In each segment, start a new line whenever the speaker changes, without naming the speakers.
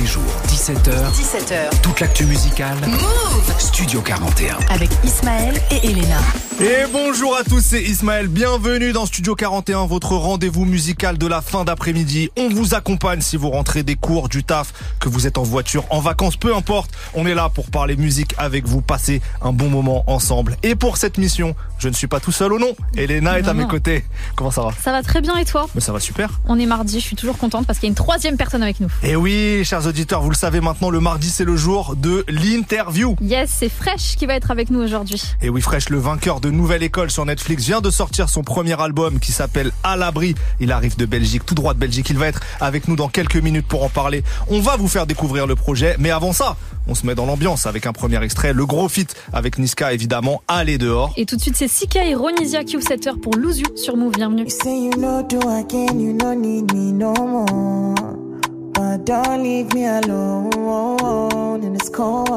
les jours, 17h.
17h.
Toute l'actu musicale.
Move
Studio 41.
Avec Ismaël et Elena.
Et bonjour à tous, c'est Ismaël. Bienvenue dans Studio 41, votre rendez-vous musical de la fin d'après-midi. On vous accompagne si vous rentrez des cours, du taf, que vous êtes en voiture, en vacances, peu importe. On est là pour parler musique avec vous, passer un bon moment ensemble. Et pour cette mission, je ne suis pas tout seul au nom. Elena est à mes
Non.
côtés. Comment ça va?
Ça va très bien et toi?
Mais ça va super.
On est mardi, je suis toujours contente parce qu'il y a une troisième personne avec nous.
Et oui, chers auditeurs, vous le savez maintenant, le mardi c'est le jour de l'interview.
Yes, c'est Fresh qui va être avec nous aujourd'hui.
Et oui, Fresh, le vainqueur de Nouvelle École sur Netflix, vient de sortir son premier album qui s'appelle À l'abri. Il arrive de Belgique, tout droit de Belgique. Il va être avec nous dans quelques minutes pour en parler. On va vous faire découvrir le projet, mais avant ça, on se met dans l'ambiance avec un premier extrait, le gros feat avec Niska évidemment, Allez dehors.
Et tout de suite, c'est Sika et Ronisia Q7 pour Lose You sur Move. Bienvenue.
You say you no do again, you no need me no more. Don't leave me alone in this cold.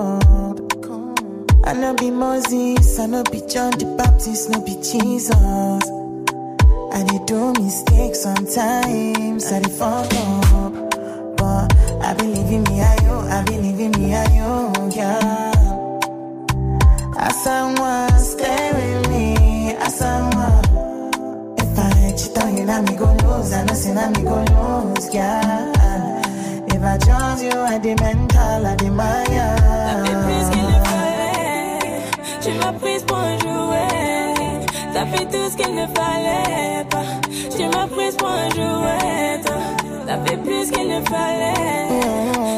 I no be Moses, I no be John the Baptist, no be Jesus. I dey do mistakes sometimes, I dey fuck up. But I believe in me, I you, I believe in me, I you, yeah. As someone stay with me, as someone. If I cheat on you, now me go lose. I know say now me go lose, yeah. If you, the mental, the Maya.
plus qu'il ne fallait. Tu m'as prise pour un jouet. T'as fait tout ce qu'il ne fallait pas. Tu m'as prise pour un jouet. T'as fait plus qu'il ne fallait.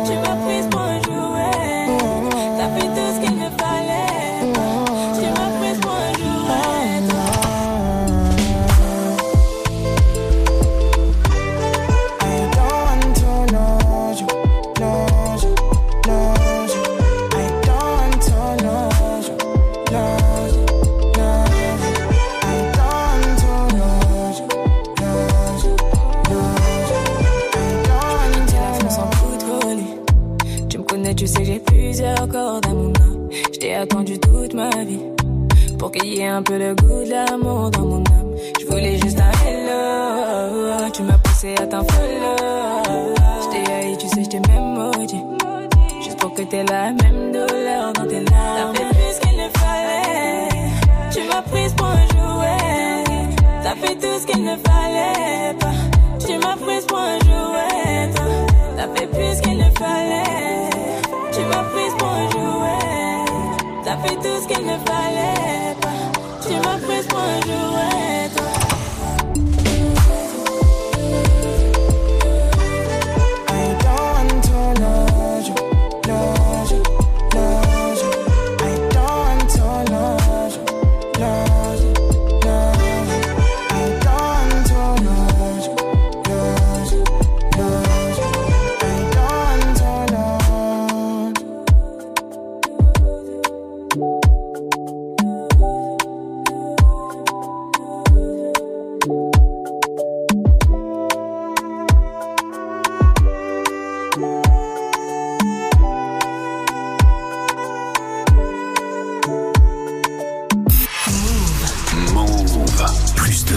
Tu m'as prise pour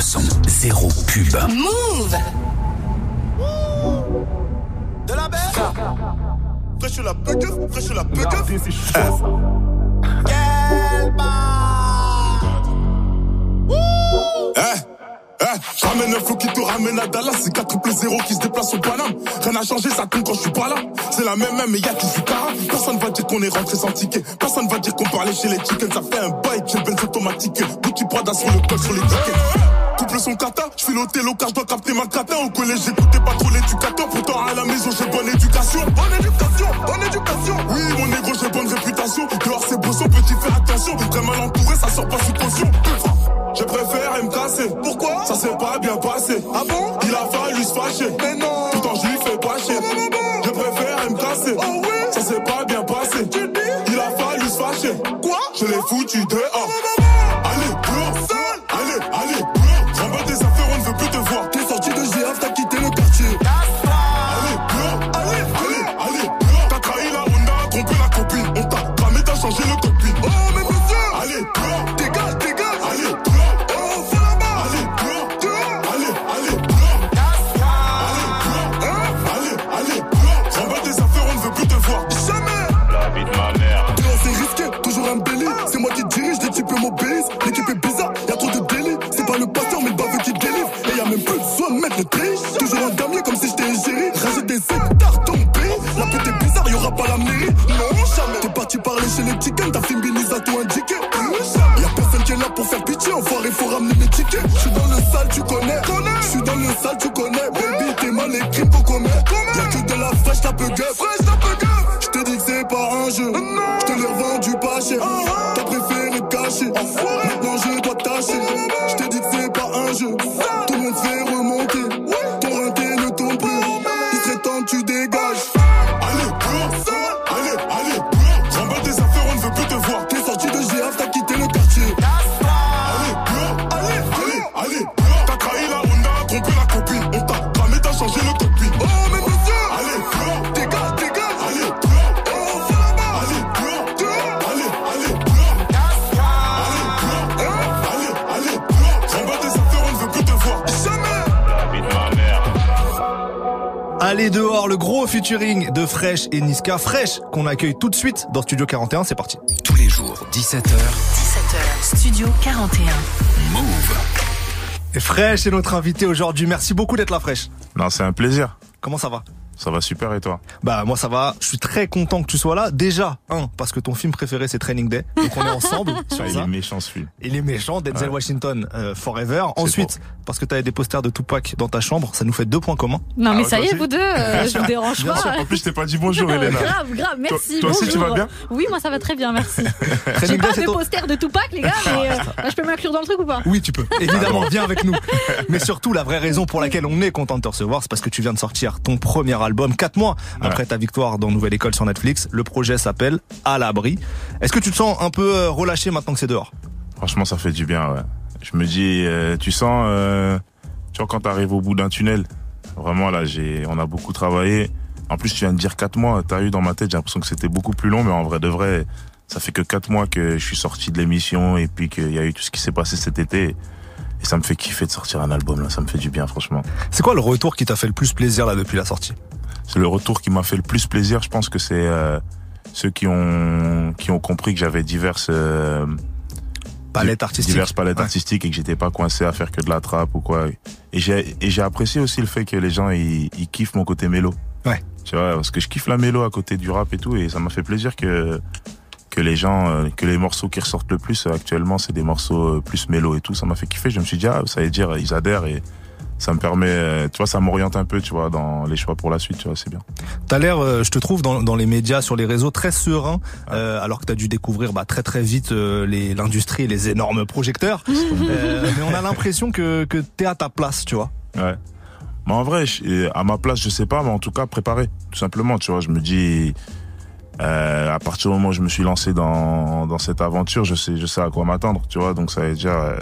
son, zéro pub.
Move
De la belle Fraîche la pequeuf, fraîche la pequeuf Quelle barre
Eh, eh, je ramène un flow qui te ramène à Dallas. C'est 4 triple 0 qui se déplace au Paname. Rien n'a changé, ça compte quand je suis pas là. C'est la même même, mais y'a qui du cara. Personne va dire qu'on est rentré sans ticket. Personne va dire qu'on parlait chez les chickens. Ça fait un bail, j'ai benz automatique. Gucci Prada sur le col, sur les tickets. Son kata, je file au télo car je dois capter ma cata. Au collège, j'écoutais pas trop l'éducateur. Pourtant, à la maison, j'ai bonne éducation. Bonne éducation, bonne éducation. Oui, mon négro, j'ai bonne réputation. Dehors, c'est beau, son petit, fais attention. Très mal entouré, ça sort pas sous caution. Je préfère me casser.
Pourquoi?
Ça s'est pas bien passé.
Ah bon?
Il a fallu se fâcher.
Mais non
Pourtant je lui fais pas chier. Je préfère me casser.
Oh oui
Ça s'est pas bien passé.
Tu dis?
Il a fallu se fâcher.
Quoi?
Je l'ai foutu dehors. Qui là pour faire pitié, enfoiré, faut ramener mes tickets. J'suis dans le sale, tu connais. J'suis dans le sale, tu connais. Baby, t'es mal écrit pour combien Y'a que de la fraîche, t'as peu gueule.
Gros featuring de Fresh et Niska. Fresh qu'on accueille tout de suite dans Studio 41, c'est parti.
Tous les jours, 17h,
17h, Studio 41.
Move.
Et Fresh est notre invité aujourd'hui. Merci beaucoup d'être là, Fresh.
Non, c'est un plaisir.
Comment ça va?
Ça va super et toi
Bah moi ça va, je suis très content que tu sois là. Déjà, un, parce que ton film préféré c'est Training Day, donc on est ensemble sur
Ah, Il est méchant ce film.
Il est méchant, Denzel
Ouais.
Washington euh, Forever. Ensuite, parce que tu avais des posters de Tupac dans ta chambre, ça nous fait deux points communs.
Non, mais
Ah,
ça y est, vous deux, euh, je vous dérange
Bien
pas.
sûr, en plus je t'ai pas dit bonjour Elena.
grave, grave, merci.
toi aussi, tu vas bien
Oui, moi ça va très bien, merci. J'ai pas de
ton-
poster de Tupac, les gars, mais euh, bah, je peux m'inclure dans le truc ou pas?
Oui, tu peux. Évidemment, viens avec nous. Mais surtout, la vraie raison pour laquelle on est content de te recevoir, c'est parce que tu viens de sortir ton premier album, quatre mois après ta victoire dans Nouvelle École sur Netflix. Le projet s'appelle À l'abri. Est-ce que tu te sens un peu euh, relâché maintenant que c'est dehors?
Franchement, ça fait du bien, ouais. Je me dis, euh, tu sens, euh, tu vois, quand t'arrives au bout d'un tunnel, vraiment là, j'ai, on a beaucoup travaillé. En plus, tu viens de dire quatre mois. T'as eu dans ma tête, j'ai l'impression que c'était beaucoup plus long, mais en vrai de vrai, ça fait que quatre mois que je suis sorti de l'émission et puis qu'il y a eu tout ce qui s'est passé cet été. Et ça me fait kiffer de sortir un album là, ça me fait du bien, franchement.
C'est quoi le retour qui t'a fait le plus plaisir là depuis la sortie?
C'est le retour qui m'a fait le plus plaisir. Je pense que c'est euh, ceux qui ont qui ont compris que j'avais diverses euh,
Palette artistique.
diverses palettes
Ouais.
artistiques et que j'étais pas coincé à faire que de la trappe ou quoi. Et j'ai et j'ai apprécié aussi le fait que les gens ils, ils kiffent mon côté mélo.
Ouais.
Tu vois parce que je kiffe la mélo à côté du rap et tout et ça m'a fait plaisir que que les gens euh, que les morceaux qui ressortent le plus euh, actuellement c'est des morceaux euh, plus mélo et tout. Ça m'a fait kiffer. Je me suis dit ah ça veut dire ils adhèrent et ça me permet euh, tu vois ça m'oriente un peu tu vois dans les choix pour la suite tu vois c'est bien.
T'as l'air, euh, je te trouve dans, dans les médias, sur les réseaux, très serein, euh, alors que t'as dû découvrir bah, très très vite euh, les- l'industrie et les énormes projecteurs. Euh, mais on a l'impression que, que t'es à ta place, tu vois.
Ouais. Mais en vrai, je- à ma place, je sais pas, mais en tout cas, préparé. Tout simplement, tu vois, je me dis, euh, à partir du moment où je me suis lancé dans, dans cette aventure, je sais, je sais à quoi m'attendre, tu vois. Donc, ça veut dire, euh,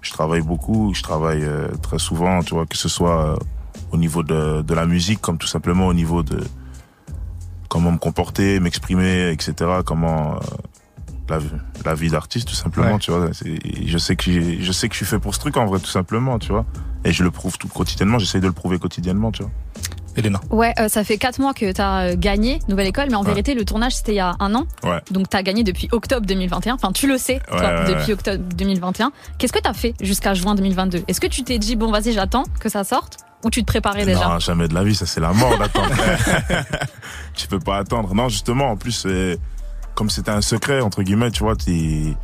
je travaille beaucoup, je travaille euh, très souvent, tu vois, que ce soit euh, au niveau de, de la musique, comme tout simplement au niveau de comment me comporter, m'exprimer, etc. Comment euh, la, la vie d'artiste, tout simplement,
Ouais.
tu vois. Je sais que je sais que je suis fait pour ce truc en vrai, tout simplement, tu vois. Et je le prouve tout quotidiennement. J'essaye de le prouver quotidiennement, tu vois.
Elena.
Ouais, euh, ça fait 4 mois que tu as gagné Nouvelle École, mais en
Ouais.
vérité, le tournage, c'était il y a un an.
Ouais.
Donc, tu as gagné depuis octobre 2021. Enfin, tu le sais,
Ouais,
depuis octobre 2021. Qu'est-ce que tu as fait jusqu'à juin 2022 Est-ce que tu t'es dit, bon, vas-y, j'attends que ça sorte? Ou tu te préparais déjà?
Non, jamais de la vie, ça c'est la mort d'attendre. tu peux pas attendre. Non, justement, en plus, euh, comme c'était un secret entre guillemets, tu vois, t'es-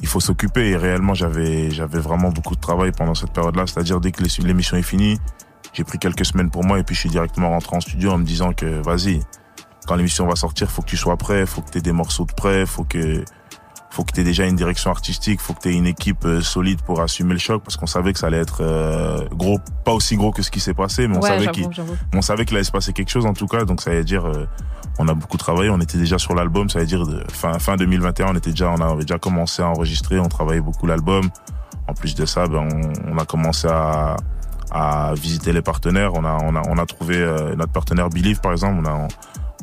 il faut s'occuper. Et réellement, j'avais, j'avais vraiment beaucoup de travail pendant cette période-là. C'est-à-dire dès que l'émission est finie, j'ai pris quelques semaines pour moi et puis je suis directement rentré en studio en me disant que vas-y, quand l'émission va sortir, faut que tu sois prêt, faut que tu aies des morceaux de prêt, faut que faut que tu aies déjà une direction artistique, faut que tu aies une équipe euh, solide pour assumer le choc parce qu'on savait que ça allait être euh, gros, pas aussi gros que ce qui s'est passé, mais on
Ouais,
savait qu'il on savait qu'il allait se passer quelque chose en tout cas, donc ça veut dire euh, on a beaucoup travaillé, on était déjà sur l'album, ça veut dire de, fin fin 2021, on était déjà on avait déjà commencé à enregistrer, on travaillait beaucoup l'album. En plus de ça, ben on, on a commencé à à visiter les partenaires, on a on a on a trouvé euh, notre partenaire Believe par exemple, on a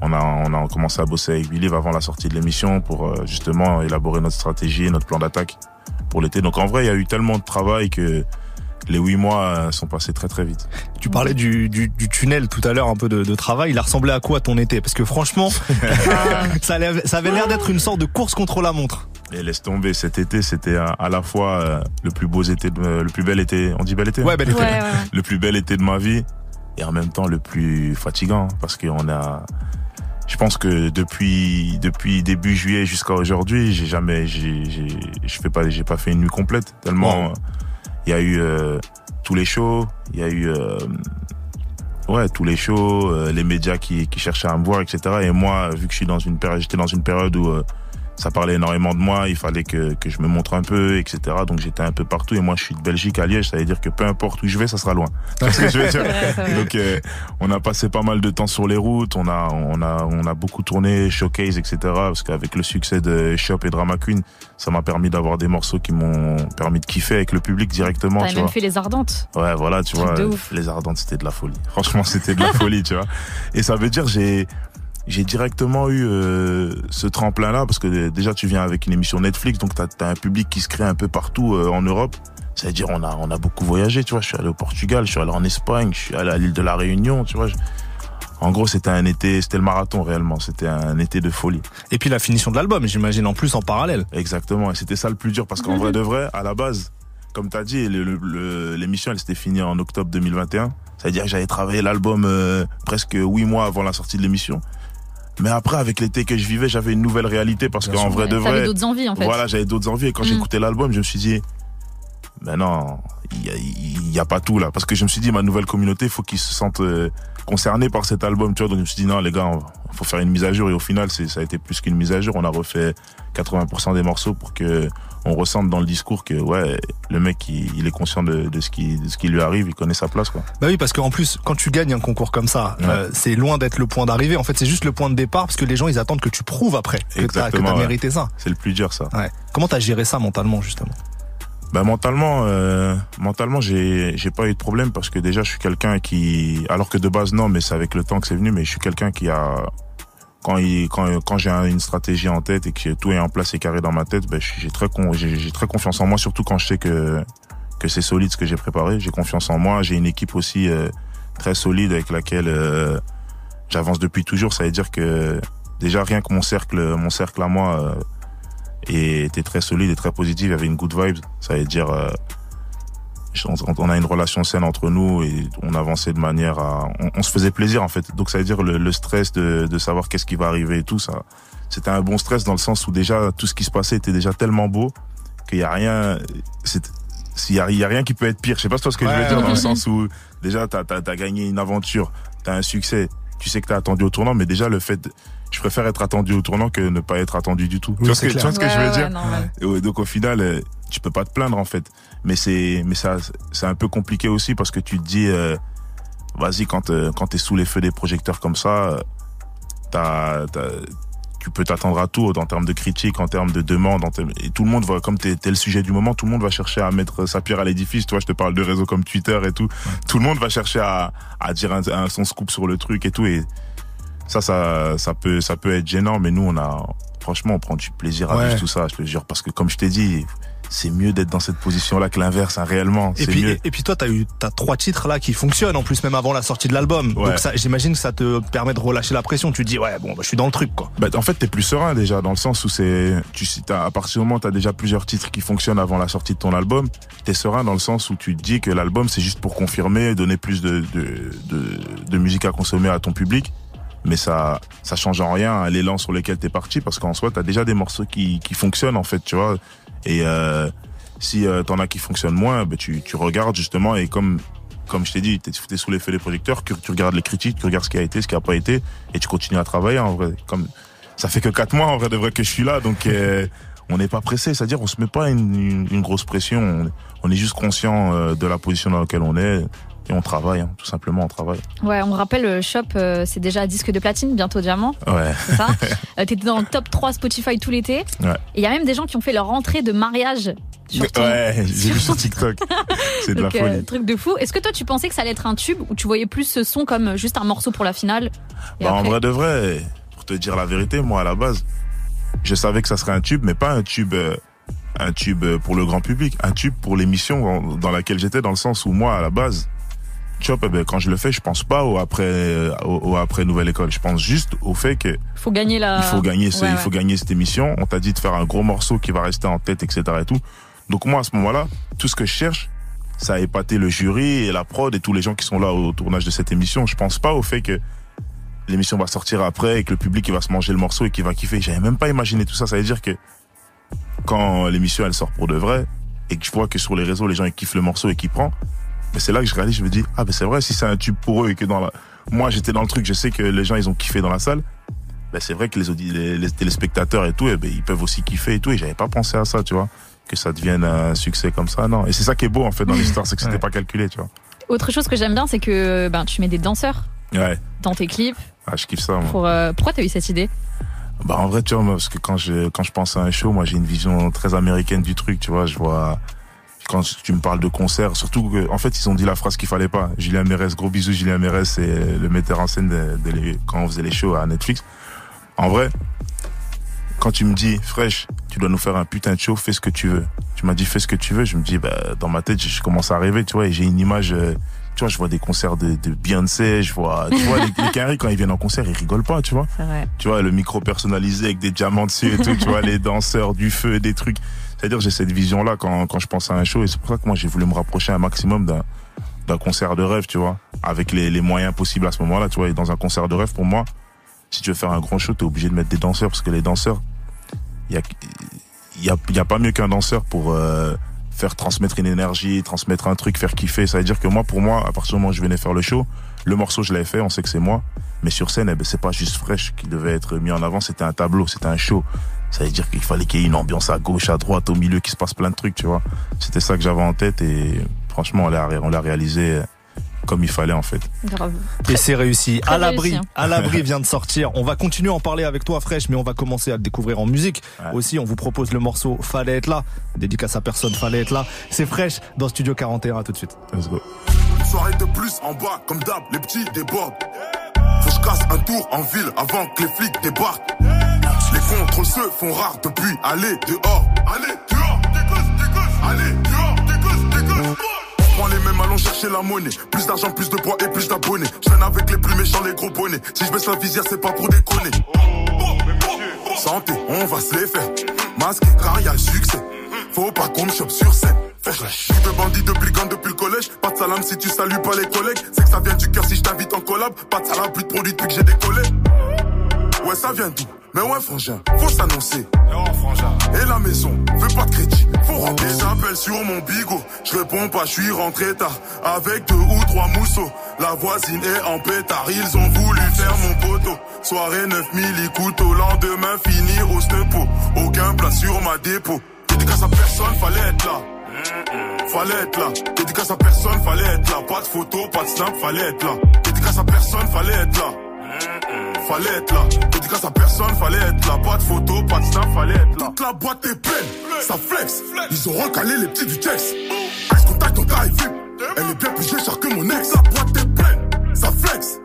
on a, on a commencé à bosser avec Believe avant la sortie de l'émission pour euh, justement élaborer notre stratégie, notre plan d'attaque pour l'été. Donc en vrai, il y a eu tellement de travail que les huit mois euh, sont passés très très vite.
Tu parlais du, du, du tunnel tout à l'heure, un peu de, de travail. Il a ressemblé à quoi ton été? Parce que franchement, ça, allait- ça avait l'air d'être une sorte de course contre la montre.
Et laisse tomber, cet été, c'était à, à la fois euh, le plus beau été, de, le plus bel été, on dit bel été
Ouais, bel été.
Ouais, ouais, ouais.
Le plus bel été de ma vie et en même temps le plus fatigant parce qu'on a, je pense que depuis depuis début juillet jusqu'à aujourd'hui, j'ai jamais, j'ai, j'ai, je fais pas, j'ai pas fait une nuit complète tellement
Wow.
il y a eu euh, tous les shows, il y a eu euh, ouais tous les shows, euh, les médias qui, qui cherchaient à me voir, etc. Et moi, vu que je suis dans une période, j'étais dans une période où euh, ça parlait énormément de moi, il fallait que, que je me montre un peu, etc. Donc j'étais un peu partout. Et moi, je suis de Belgique à Liège, ça veut dire que peu importe où je vais, ça sera loin. Ce que je veux dire. Donc euh, on a passé pas mal de temps sur les routes, on a on a on a beaucoup tourné, showcase, etc. Parce qu'avec le succès de Shop et Drama Queen, ça m'a permis d'avoir des morceaux qui m'ont permis de kiffer avec le public directement.
T'as
tu
même
vois.
fait les ardentes.
Ouais, voilà, tu vois,
de ouf.
les ardentes, c'était de la folie. Franchement, c'était de la folie, tu vois. Et ça veut dire j'ai j'ai directement eu euh, ce tremplin là parce que euh, déjà tu viens avec une émission Netflix donc t'as as un public qui se crée un peu partout euh, en Europe. Ça veut dire on a on a beaucoup voyagé, tu vois. Je suis allé au Portugal, je suis allé en Espagne, je suis allé à l'île de la Réunion, tu vois. Je- En gros, c'était un été, c'était le marathon réellement. C'était un été de folie.
Et puis la finition de l'album, j'imagine en plus en parallèle.
Exactement. Et c'était ça le plus dur parce qu'en vrai de vrai, à la base, comme t'as dit, le- le- le- l'émission elle s'était finie en octobre 2021. Ça veut dire que j'avais travaillé l'album euh, presque huit mois avant la sortie de l'émission. Mais après, avec l'été que je vivais, j'avais une nouvelle réalité parce qu'en vrai de vrai,
d'autres envies en fait.
voilà, j'avais d'autres envies. Et quand j'ai
Mm.
l'album, je me suis dit, ben non, il y a, a pas tout là. Parce que je me suis dit, ma nouvelle communauté, il faut qu'ils se sentent euh, concernés par cet album, tu vois. Donc je me suis dit, non, les gars, il faut faire une mise à jour. Et au final, c'est, ça a été plus qu'une mise à jour. On a refait 80% des morceaux pour que on ressente dans le discours que, ouais, le mec, il, il est conscient de, de ce qui, de ce qui lui arrive, il connaît sa place, quoi.
Bah oui, parce qu'en plus, quand tu gagnes un concours comme ça,
Ouais.
euh, c'est loin d'être le point d'arrivée. En fait, c'est juste le point de départ parce que les gens, ils attendent que tu prouves après que t'as
ouais.
mérité ça.
C'est le plus dur, ça.
Ouais. Comment t'as géré ça mentalement, justement?
Ben mentalement, euh, mentalement, j'ai j'ai pas eu de problème parce que déjà je suis quelqu'un qui, alors que de base non, mais c'est avec le temps que c'est venu, mais je suis quelqu'un qui a quand il quand quand j'ai un- une stratégie en tête et que tout est en place et carré dans ma tête, ben j'ai très j'ai très confiance en moi, surtout quand je sais que que c'est solide ce que j'ai préparé. J'ai confiance en moi. J'ai une équipe aussi euh, très solide avec laquelle euh, j'avance depuis toujours. Ça veut dire que déjà rien que mon cercle, mon cercle à moi. euh, était très solide et très positif. Il y avait une good vibe. Ça veut dire, euh, on, a une relation saine entre nous et on avançait de manière à, on, on se faisait plaisir en fait. Donc ça veut dire le, le stress de, de savoir qu'est-ce qui va arriver et tout ça. C'était un bon stress dans le sens où déjà tout ce qui se passait était déjà tellement beau qu'il y a rien. c'est- S'il y a, il y a rien qui peut être pire. Je sais pas si tu vois ce que je veux
Ouais,
dire dans le sens où déjà t'as as, as gagné une aventure, t'as un succès. Tu sais que t'as attendu au tournant, mais déjà le fait, de- je préfère être attendu au tournant que ne pas être attendu du tout.
Oui,
tu vois ce que, tu
clair.
vois ce que je veux
ouais,
dire? et ouais, donc au final, euh, tu peux pas te plaindre en fait. Mais c'est, mais ça, c'est un peu compliqué aussi parce que tu te dis, euh, vas-y quand euh, quand t'es sous les feux des projecteurs comme ça, euh, t'as, t'as- tu peux t'attendre à tout en termes de critiques, en termes de demandes, en termes- et tout le monde va, comme t'es, t'es le sujet du moment, tout le monde va chercher à mettre sa pierre à l'édifice. Tu vois, je te parle de réseaux comme Twitter et tout. Tout le monde va chercher à, à dire un, un- son scoop sur le truc et tout. Et ça, ça, ça peut, ça peut être gênant, mais nous, on a, franchement, on prend du plaisir à
Ouais.
vivre tout ça, je te jure, parce que comme je t'ai dit, c'est mieux d'être dans cette position-là que l'inverse, hein, réellement.
Et puis,
mieux.
et, et puis toi, t'as eu t'as trois titres là qui fonctionnent en plus même avant la sortie de l'album.
Ouais.
Donc ça, j'imagine que ça te permet de relâcher la pression. Tu te dis ouais bon, bah, je suis dans le truc quoi.
Bah, en fait, t'es plus serein déjà, dans le sens où c'est, tu, t'as- à partir du moment où t'as déjà plusieurs titres qui fonctionnent avant la sortie de ton album, t'es serein dans le sens où tu te dis que l'album c'est juste pour confirmer, donner plus de, de, de, de musique à consommer à ton public. Mais ça, ça change en rien à l'élan sur lequel t'es parti parce qu'en soi, t'as déjà des morceaux qui, qui fonctionnent, en fait, tu vois. Et, euh, si euh, t'en as qui fonctionnent moins, bah, tu, tu regardes justement et comme, comme je t'ai dit, t'es, t'es sous les feux des projecteurs, tu, tu regardes les critiques, tu regardes ce qui a été, ce qui a pas été et tu continues à travailler en vrai. Comme, ça fait que quatre mois en vrai de vrai que je suis là, donc euh, on n'est pas pressé, c'est-à-dire on se met pas une, une, une grosse pression, on, on est juste conscient euh, de la position dans laquelle on est et on travaille, hein, tout simplement on travaille.
Ouais, on rappelle, le shop, euh, c'est déjà disque de platine, bientôt diamant,
Ouais,
c'est ça Euh, T'étais dans le top 3 Spotify tout l'été.
Ouais.
Et il y a même des gens qui ont fait leur rentrée de mariage sur ton
ouais, j'ai vu sur TikTok, c'est de la
euh,
folie.
truc de fou. Est-ce que toi, tu pensais que ça allait être un tube ou tu voyais plus ce son comme juste un morceau pour la finale et
Bah, en vrai de vrai, pour te dire la vérité, moi à la base, je savais que ça serait un tube, mais pas un tube, euh, un tube euh, pour le grand public, un tube pour l'émission dans laquelle j'étais, dans le sens où moi à la base, Eh ben, quand je le fais, je pense pas au après, euh, au, au après nouvelle école. Je pense juste au fait que
faut gagner la.
il faut gagner, ce-
Ouais,
il
ouais.
faut gagner cette émission. On t'a dit de faire un gros morceau qui va rester en tête, etc. et tout. Donc moi à ce moment-là, tout ce que je cherche, ça a épaté le jury et la prod et tous les gens qui sont là au tournage de cette émission. Je pense pas au fait que l'émission va sortir après et que le public il va se manger le morceau et qu'il va kiffer. J'avais même pas imaginé tout ça. Ça veut dire que quand l'émission elle sort pour de vrai et que je vois que sur les réseaux les gens ils kiffent le morceau et qu'ils prennent, mais c'est là que je réalise, je me dis ah ben c'est vrai si c'est un tube pour eux et que dans la moi j'étais dans le truc, je sais que les gens ils ont kiffé dans la salle. Ben c'est vrai que les, audi- les, les téléspectateurs et tout, eh ben, ils peuvent aussi kiffer et tout. Et j'avais pas pensé à ça, tu vois, que ça devienne un succès comme ça, non. Et c'est ça qui est beau en fait dans l'histoire, c'est que c'était
Ouais.
pas calculé, tu vois.
Autre chose que j'aime bien, c'est que ben, tu mets des danseurs
Ouais,
dans tes clips.
ah, je kiffe ça. Moi.
Pour, euh, pourquoi t'as eu cette idée?
Bah en vrai, tu vois, moi, parce que quand je quand je pense à un show, moi j'ai une vision très américaine du truc, tu vois. Je vois quand tu me parles de concert, surtout que en fait ils ont dit la phrase qu'il fallait pas. Julien Mérès, gros bisous Julien Mérès, c'est le metteur en scène de, de les- quand on faisait les shows à Netflix. En vrai, quand tu me dis fraîche, tu dois nous faire un putain de show, fais ce que tu veux. Tu m'as dit fais ce que tu veux, je me dis bah dans ma tête je, commence à rêver, tu vois, et j'ai une image. euh, tu vois, je vois des concerts de, de Beyoncé, je vois, tu vois, les, les Canaries, quand ils viennent en concert, ils rigolent pas, tu vois tu vois, le micro personnalisé avec des diamants dessus et tout, tu vois, les danseurs, du feu, des trucs. C'est-à-dire, j'ai cette vision-là quand, quand je pense à un show et c'est pour ça que moi, j'ai voulu me rapprocher un maximum d'un, d'un concert de rêve, tu vois, avec les, les moyens possibles à ce moment-là, tu vois. Et dans un concert de rêve, pour moi, si tu veux faire un grand show, t'es obligé de mettre des danseurs parce que les danseurs, il y a, y a, y a pas mieux qu'un danseur pour, euh, faire transmettre une énergie, transmettre un truc, faire kiffer. Ça veut dire que moi, pour moi, à partir du moment où je venais faire le show, le morceau, je l'avais fait, on sait que c'est moi. Mais sur scène, eh ben, c'est pas juste fraîche qui devait être mis en avant, c'était un tableau, c'était un show. Ça veut dire qu'il fallait qu'il y ait une ambiance à gauche, à droite, au milieu, qu'il se passe plein de trucs, tu vois. C'était ça que j'avais en tête et franchement, on l'a, on l'a réalisé euh, comme il fallait, en fait.
Grave.
Et c'est réussi.
très
À l'abri,
hein.
à l'abri vient de sortir. On va continuer à en parler avec toi, Fresh, mais on va commencer à le découvrir en musique.
Ouais.
Aussi, on vous propose le morceau Fallait être là. Dédicace à personne, Fallait être là. C'est Fresh dans Studio 41. À tout de suite.
Let's go.
Une soirée de plus en bas, comme d'hab, les petits débordent. Faut que je casse un tour en ville avant que les flics débarquent. Les contrôles se font rares depuis aller dehors. Allez, dehors. Allez, dehors. On prend les mêmes, allons chercher la monnaie. Plus d'argent, plus de poids et plus d'abonnés. Je avec les plus méchants, les gros bonnets. Si je baisse la visière, c'est pas pour déconner. Santé, on va se les faire. Masque, car y succès. Faut pas qu'on me chope sur scène. La chute de bandit depuis le depuis le collège. Pas de salam si tu salues pas les collègues. C'est que ça vient du cœur si je t'invite en collab. Pas de salam, plus de produits depuis que j'ai décollé. Ça vient d'où? Mais ouais, frangin, faut s'annoncer. Et la maison, fais pas de crédit. Faut rentrer. Des appels sur mon bigot. Je réponds pas, je suis rentré tard. Avec deux ou trois mousseaux. La voisine est en pétard. Ils ont voulu faire mon poteau. Soirée 9000 couteaux. Lendemain, fini au stepo. Aucun plat sur ma dépôt. Dédicace à personne, fallait être là. Fallait être là. Dédicace à personne, fallait être là. Pas de photo, pas de snap, fallait être là. Dédicace à personne, fallait être là. Fallait être là. Dédicace à personne, fallait être là. Pas de photo, pas de snap, fallait être là. Toute la boîte est pleine, ça flex. Ils ont recalé les petits du texte. Ice contact, est VIP. Elle est bien plus chère que mon ex. La boîte est pleine, ça flex.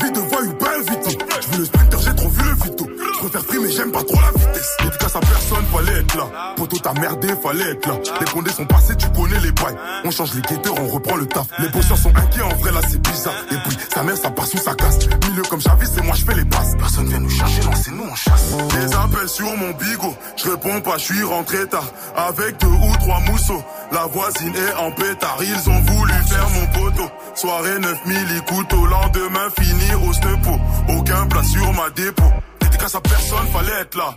Vie de voyou, belle vite. Je veux le sprinter, j'ai trop vu le vito. Je préfère frimer, j'aime pas trop la. Dédicace à personne, fallait être là. Poto t'as merdé, fallait être là. Les condés sont passés, tu connais les bails. On change les guetteurs, on reprend le taf. Les bosseurs sont inquiets, en vrai là c'est bizarre. Et puis, sa mère, ça passe ou ça casse. Milieu comme Javis, c'est moi, je fais les passes. Personne vient nous chercher, non, c'est nous, on chasse. Des appels sur mon bigot. Je réponds pas, je suis rentré tard. Avec deux ou trois mousseaux. La voisine est en pétard. Ils ont voulu faire mon poteau. Soirée 9000 couteaux. Lendemain, fini au stepo. Aucun plat sur ma dépôt. Dédicace à personne, fallait être là.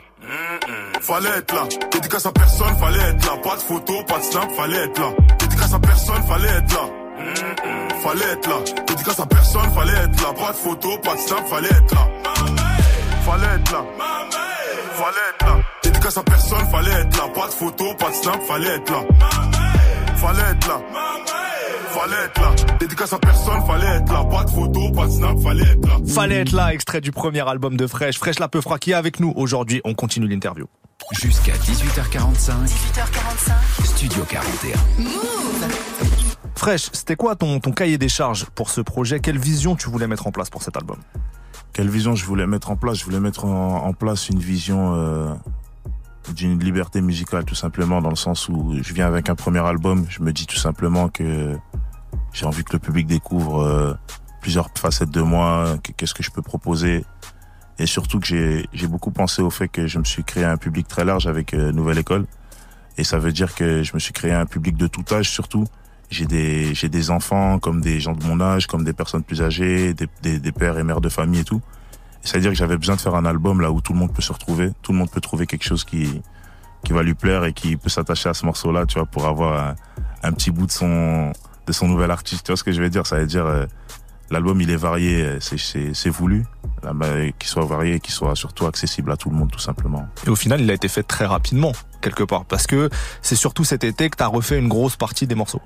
Fallait être là. Dédicace à personne, fallait être là. Pas de photo, pas de snap, fallait être là. Dédicace à personne, fallait être là. Fallait être là. Dédicace à personne, fallait être là. Pas de photo, pas de snap, fallait être là. Fallait être là. Fallait être là. Dédicace à personne, fallait être là. Pas de photo, pas de snap, fallait être là. Fallait être là. Fallait être là. Dédicace à personne, fallait être là. Pas de photo, pas de snap, fallait être là.
Fallait être là, extrait du premier album de Fresh. Fresh la peu qui est avec nous aujourd'hui. On continue l'interview.
Jusqu'à 18h45,
18h45.
Studio 41.
Fresh, c'était quoi ton, ton cahier des charges pour ce projet? Quelle vision tu voulais mettre en place pour cet album?
Quelle vision je voulais mettre en place? Je voulais mettre en, en place une vision euh, d'une liberté musicale, tout simplement, dans le sens où je viens avec un premier album. Je me dis tout simplement que j'ai envie que le public découvre euh, plusieurs facettes de moi, que- qu'est-ce que je peux proposer. Et surtout que j'ai j'ai beaucoup pensé au fait que je me suis créé un public très large avec euh, Nouvelle École. Et ça veut dire que je me suis créé un public de tout âge surtout. J'ai des, j'ai des enfants comme des gens de mon âge, comme des personnes plus âgées, des, des, des pères et mères de famille et tout. C'est-à-dire que j'avais besoin de faire un album là où tout le monde peut se retrouver, tout le monde peut trouver quelque chose qui qui va lui plaire et qui peut s'attacher à ce morceau-là, tu vois, pour avoir un, petit bout de son de son nouvel artiste. Tu vois ce que je veux dire? Ça veut dire euh, l'album il est varié, euh, c'est c'est voulu, qu'il soit varié, qu'il soit surtout accessible à tout le monde tout simplement.
Et au final, il a été fait très rapidement quelque part parce que c'est surtout cet été que tu as refait une grosse partie des morceaux.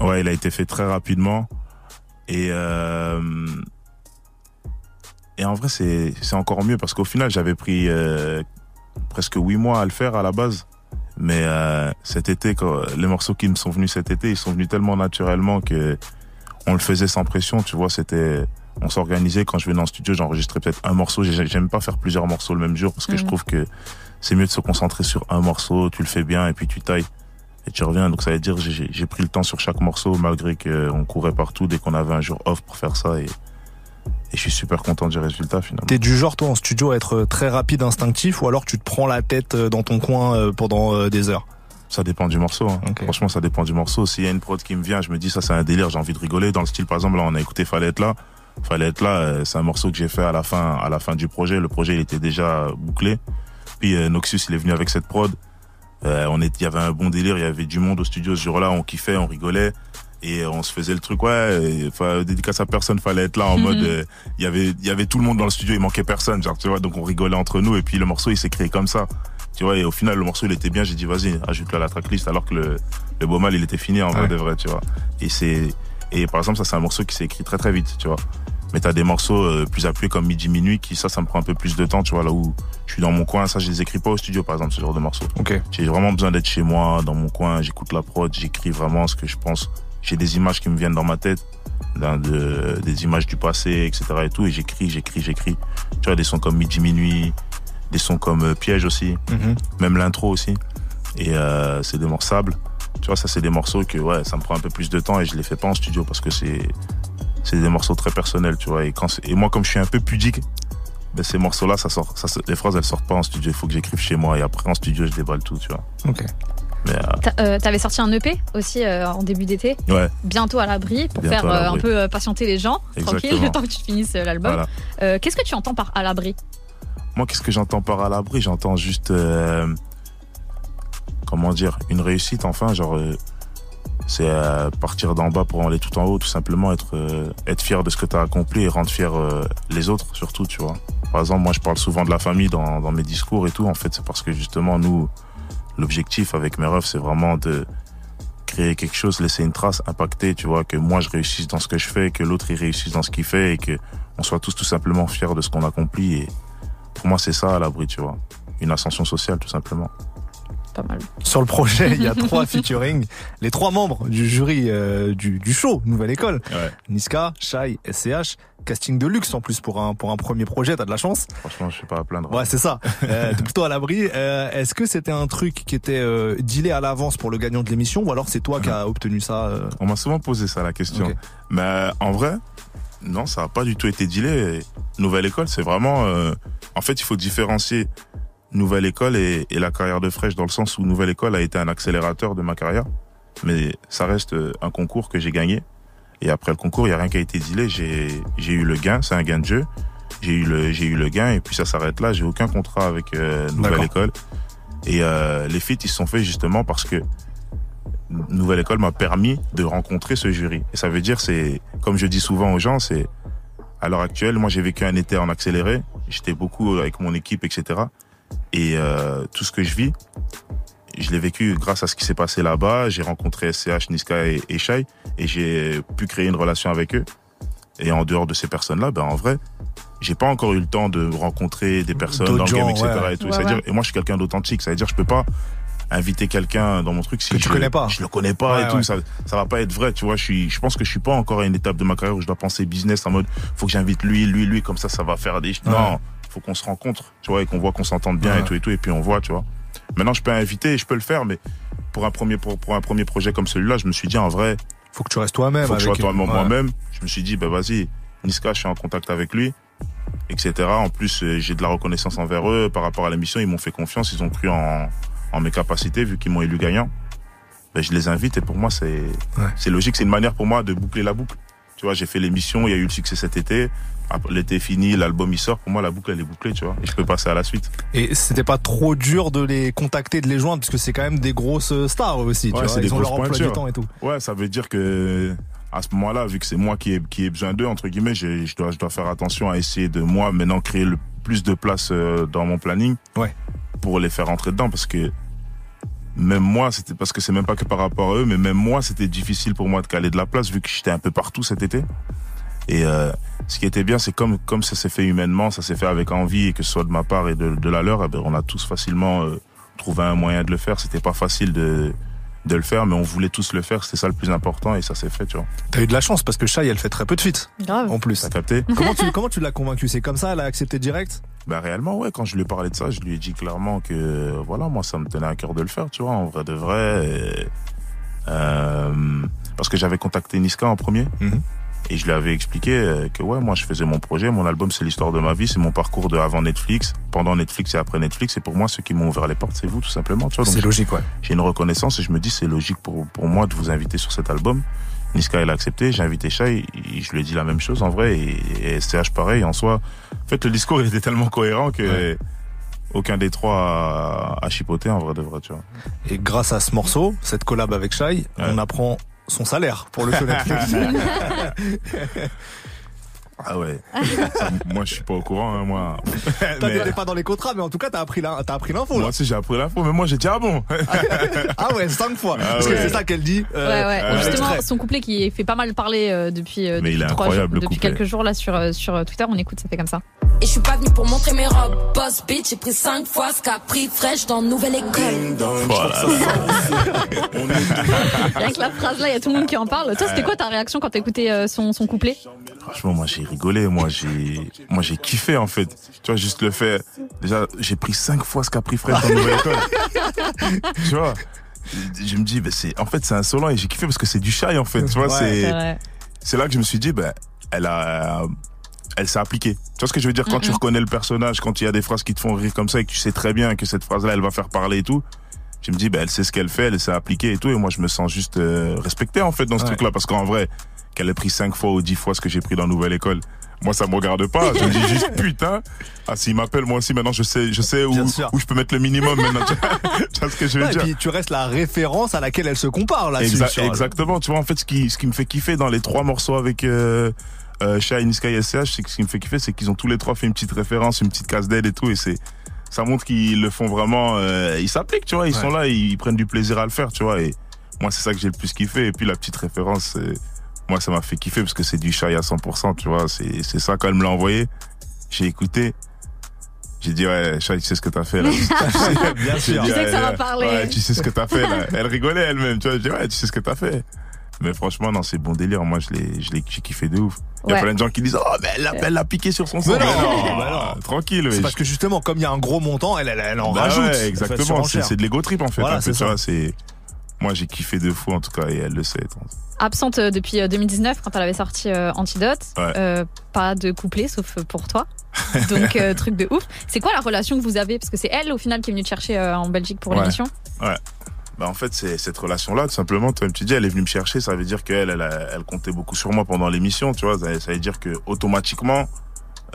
Ouais, il a été fait très rapidement et euh, et en vrai c'est c'est encore mieux parce qu'au final j'avais pris euh, presque huit mois à le faire à la base. Mais euh, cet été, quand, les morceaux qui me sont venus cet été, ils sont venus tellement naturellement que on le faisait sans pression, tu vois. C'était, on s'organisait quand je venais en studio, j'enregistrais peut-être un morceau. J'aime pas faire plusieurs morceaux le même jour parce que je mhm. trouve que c'est mieux de se concentrer sur un morceau. Tu le fais bien et puis tu tailles et tu reviens. Donc ça veut dire j'ai pris le temps sur chaque morceau malgré qu'on courait partout dès qu'on avait un jour off pour faire ça et et je suis super content du résultat finalement.
T'es du genre toi en studio à être très rapide, instinctif, ou alors tu te prends la tête euh, dans ton coin euh, pendant euh, des heures?
Ça dépend du morceau. Hein. Franchement, ça dépend du morceau. S'il y a une prod qui me vient, je me dis ça c'est un délire, j'ai envie de rigoler. Dans le style, par exemple, là on a écouté Fallait être là. Fallait être là, c'est un morceau que j'ai fait à la fin, à la fin du projet. Le projet il était déjà bouclé. Puis Noxus il est venu avec cette prod. on est, il y avait un bon délire, il y avait du monde au studio ce jour-là, on kiffait, on rigolait et on se faisait le truc ouais enfin dédicace à personne fallait être là en mhm. mode euh, il y avait il y avait tout le monde dans le studio il manquait personne genre tu vois donc on rigolait entre nous et puis le morceau il s'est créé comme ça. Tu vois et au final le morceau il était bien j'ai dit vas-y ajoute-le à la tracklist alors que le le beau mal il était fini en vrai de vrai tu vois. Et c'est et par exemple ça c'est un morceau qui s'est écrit très très vite tu vois. Mais t'as des morceaux euh, plus appuyés comme midi minuit qui ça ça me prend un peu plus de temps tu vois là où je suis dans mon coin ça je les écris pas au studio par exemple ce genre de morceaux
okay.
j'ai vraiment besoin d'être chez moi dans mon coin j'écoute la prod j'écris vraiment ce que je pense j'ai des images qui me viennent dans ma tête, dans de, des images du passé, etc. et tout, et j'écris, j'écris, j'écris. Tu vois, des sons comme Midi Minuit, des sons comme euh, Piège aussi, mhm. même l'intro aussi. Et euh, c'est des morceaux Tu vois, ça c'est des morceaux que ouais, ça me prend un peu plus de temps et je les fais pas en studio parce que c'est c'est des morceaux très personnels, tu vois. Et quand et moi comme je suis un peu pudique, ben ces morceaux-là, ça sort, ça, les phrases elles sortent pas en studio. Il faut que j'écrive chez moi et après en studio je déballe tout, tu vois.
Ok.
Euh,
euh, t'avais sorti un EP aussi euh, en début d'été.
Ouais.
Bientôt à l'abri pour faire un peu patienter les gens, tranquille, le temps que tu finisses l'album. qu'est-ce que tu entends par à l'abri?
Moi, qu'est-ce que j'entends par à l'abri? J'entends juste, comment dire, une réussite. Enfin, genre, c'est partir d'en bas pour aller tout en haut, tout simplement être être fier de ce que tu as accompli et rendre fier les autres, surtout, tu vois. Par exemple, moi, je parle souvent de la famille dans, dans mes discours et tout. En fait, c'est parce que justement, nous l'objectif avec mes refs, c'est vraiment de créer quelque chose, laisser une trace, impacter, tu vois, que moi je réussisse dans ce que je fais, que l'autre il réussisse dans ce qu'il fait et que on soit tous tout simplement fiers de ce qu'on accomplit. Et pour moi, c'est ça à l'abri, tu vois. Une ascension sociale, tout simplement.
Pas mal.
Sur le projet, il y a trois featuring. Les trois membres du jury euh, du, du, show Nouvelle École. Niska, Shai, SCH casting de luxe en plus pour un pour un premier projet, t'as de la chance.
Franchement, je suis pas à plaindre.
Ouais, c'est ça. euh, t'es plutôt à l'abri. Euh, Est-ce que c'était un truc qui était euh, dealé à l'avance pour le gagnant de l'émission, ou alors c'est toi qui as obtenu ça euh
On m'a souvent posé ça la question. Mais en vrai, non, ça a pas du tout été dealé. Nouvelle école, c'est vraiment. Euh, en fait, il faut différencier Nouvelle école et, et la carrière de Fresh dans le sens où Nouvelle école a été un accélérateur de ma carrière, mais ça reste un concours que j'ai gagné et après le concours, il y a rien qui a été dealé. J'ai j'ai eu le gain, c'est un gain de jeu. J'ai eu le j'ai eu le gain et puis ça s'arrête là. J'ai aucun contrat avec euh, Nouvelle École. Et euh, les feats ils se sont faits justement parce que Nouvelle École m'a permis de rencontrer ce jury. Et ça veut dire c'est comme je dis souvent aux gens, c'est à l'heure actuelle, moi j'ai vécu un été en accéléré. J'étais beaucoup avec mon équipe, etc. Et euh, tout ce que je vis, je l'ai vécu grâce à ce qui s'est passé là-bas. J'ai rencontré SCH, Niska et, et Shai et j'ai pu créer une relation avec eux. Et en dehors de ces personnes-là, ben en vrai, j'ai pas encore eu le temps de rencontrer des personnes dans le game, etc. Et, tout. dire et moi, je suis quelqu'un d'authentique. Ça veut dire, je peux pas inviter quelqu'un dans mon truc si
que tu
je,
connais pas.
Je le connais pas et tout. Ça, ça va pas être vrai, tu vois. Je suis, je pense que je suis pas encore à une étape de ma carrière où je dois penser business en mode, faut que j'invite lui, lui, lui, comme ça, ça va faire des. Non, faut qu'on se rencontre, tu vois, et qu'on voit qu'on s'entende bien et tout et tout, et puis on voit, tu vois. Maintenant, je peux inviter, je peux le faire, mais pour un premier, pour, pour un premier projet comme celui-là, je me suis dit, en vrai,
faut que tu restes toi-même.
Faut que je sois toi moi-même. Je me suis dit, bah vas-y, Niska, je suis en contact avec lui, etc. En plus, euh, j'ai de la reconnaissance envers eux par rapport à la mission. Ils m'ont fait confiance, ils ont cru en, en mes capacités vu qu'ils m'ont élu gagnant. Ben, je les invite et pour moi, c'est c'est logique. C'est une manière pour moi de boucler la boucle. Tu vois, j'ai fait l'émission, il y a eu le succès cet été. L'été est fini, l'album il sort, pour moi la boucle elle est bouclée, tu vois. Et je peux passer à la suite.
Et c'était pas trop dur de les contacter, de les joindre, parce que c'est quand même des grosses euh, stars aussi. tu
Ouais,
vois.
c'est des
Ils ont leur emploi du temps et tout.
Ouais, ça veut dire que à ce moment-là, vu que c'est moi qui ai, qui ai besoin d'eux, entre guillemets, je dois, je dois faire attention à essayer de moi maintenant créer le plus de place euh, dans mon planning
Ouais.
pour les faire rentrer dedans parce que même moi, c'était parce que c'est même pas que par rapport à eux, mais même moi, c'était difficile pour moi de caler de la place vu que j'étais un peu partout cet été. Et euh, ce qui était bien, c'est comme comme ça s'est fait humainement, ça s'est fait avec envie et que ce soit de ma part et de, de la leur, eh ben, on a tous facilement euh, trouvé un moyen de le faire. C'était pas facile de de le faire, mais on voulait tous le faire. C'était ça le plus important et ça s'est fait, tu vois.
T'as eu de la chance parce que Shai, elle fait très peu de feats
Grave.
en plus.
T'as capté
comment tu comment tu l'as convaincu C'est comme ça, elle a accepté direct?
Bah réellement, ouais. Quand je lui ai parlé de ça, je lui ai dit clairement que voilà, moi, ça me tenait à cœur de le faire, tu vois, en vrai de vrai. Et, euh, parce que j'avais contacté Niska en premier.
Mhm.
Et je lui avais expliqué euh, que ouais, moi je faisais mon projet, mon album c'est l'histoire de ma vie, c'est mon parcours de avant Netflix, pendant Netflix et après Netflix. Et pour moi, ceux qui m'ont ouvert les portes, c'est vous tout simplement. Tu vois, donc
C'est logique, ouais.
j'ai une reconnaissance et je me dis c'est logique pour pour moi de vous inviter sur cet album. Niska elle a accepté, j'ai invité Shai, et je lui ai dit la même chose en vrai et, et STH pareil en soi. En fait le discours il était tellement cohérent que
Ouais.
aucun des trois a, a chipoté en vrai de vrai tu vois.
Et grâce à ce morceau, cette collab avec Shai, on apprend son salaire pour le show Netflix.
Ah ouais. Ça, moi je suis pas au courant hein, moi.
T'étais pas dans les contrats, mais en tout cas, t'as appris la- t'as appris l'info. là.
moi aussi j'ai appris l'info mais moi j'ai dit ah bon?
Ah ouais, cinq fois.
Ah
Parce que c'est ça qu'elle dit. euh,
Ouais, ouais.
euh,
Justement, son couplet qui fait pas mal parler euh, depuis, euh,
Mais
depuis
il est
trois
incroyable,
jours- depuis quelques jours là sur, euh, sur Twitter. On écoute, ça fait comme ça.
Et je suis pas venu pour montrer mes robes. Boss bitch, j'ai pris cinq fois ce qu'a pris fraîche dans nouvelle école.
Voilà.
Rien que la phrase là, il y a tout le monde qui en parle. Toi, c'était quoi ta réaction quand t'écoutais euh, son, son couplet?
Franchement, moi j'ai rigolé, moi j'ai, moi j'ai kiffé en fait. Tu vois, juste le fait. Déjà, j'ai pris cinq fois ce qu'a pris Fred dans Nouvelle École. tu vois, je me dis, ben c'est, en fait, c'est insolent et j'ai kiffé parce que c'est du shy en fait. Tu vois,
Ouais,
C'est
c'est, là que je me suis dit, ben, elle a, elle s'est appliquée. Tu vois ce que je veux dire? Quand tu reconnais le personnage, quand il y a des phrases qui te font rire comme ça et que tu sais très bien que cette phrase-là, elle va faire parler et tout. Je me dis, ben, elle sait ce qu'elle fait, elle s'est appliquée et tout, et moi je me sens juste euh, respecté en fait dans ce
Ouais.
truc-là, parce qu'en vrai, qu'elle ait pris cinq fois ou dix fois ce que j'ai pris dans Nouvelle École, moi ça me regarde pas. Je me dis juste putain. Ah s'il m'appelle moi aussi maintenant je sais, je sais où, je peux mettre le minimum maintenant. Tu vois, ce que je veux
Ouais, et
dire?
puis tu restes la référence à laquelle elle se compare là.
Exa- exactement. Tu vois, en fait, ce qui, ce qui me fait kiffer dans les trois morceaux avec euh, euh, Shai, Niska et SCH, c'est que ce qui me fait kiffer, c'est qu'ils ont tous les trois fait une petite référence, une petite case d'aide et tout, et c'est ça montre qu'ils le font vraiment. euh, ils s'appliquent, tu vois. Ils
Ouais.
sont là, ils, prennent du plaisir à le faire, tu vois. Et moi, c'est ça que j'ai le plus kiffé. Et puis la petite référence, c'est- moi, ça m'a fait kiffer parce que c'est du Shai à 100%, tu vois. C'est c'est ça quand elle me l'a envoyé. J'ai écouté. J'ai dit ouais, Shai, tu sais ce que t'as fait là.
Bien
J'ai
sûr.
dit,
Tu sais que ça va parler.
Ouais, tu sais ce que t'as fait là. Elle rigolait elle-même, tu vois. Je dis ouais, tu sais ce que t'as fait. Mais franchement, non, c'est bon délire. Moi, je l'ai, je l'ai, j'ai kiffé de ouf. Il y a
Ouais.
plein de gens qui disent, oh, mais elle l'a, elle l'a piqué sur son son.
Mais non,
Mais
bah non.
tranquille,
C'est
oui.
parce que justement, comme il y a un gros montant, elle, elle, elle en
Bah
rajoute.
ouais, exactement. C'est, de l'ego trip, en fait.
Voilà,
un peu,
c'est
moi, j'ai kiffé de fou, en tout cas, et elle le sait.
Absente euh, depuis euh, 2019 quand elle avait sorti euh, Antidote.
Ouais.
Euh, pas de couplet sauf euh, pour toi. Donc euh, truc de ouf. C'est quoi la relation que vous avez? Parce que c'est elle au final qui est venue te chercher euh, en Belgique pour
Ouais. Bah, en fait, c'est cette relation-là, tout simplement. Toi, tu dis, elle est venue me chercher. Ça veut dire qu'elle, elle, elle comptait beaucoup sur moi pendant l'émission, tu vois. Ça, ça veut dire que automatiquement,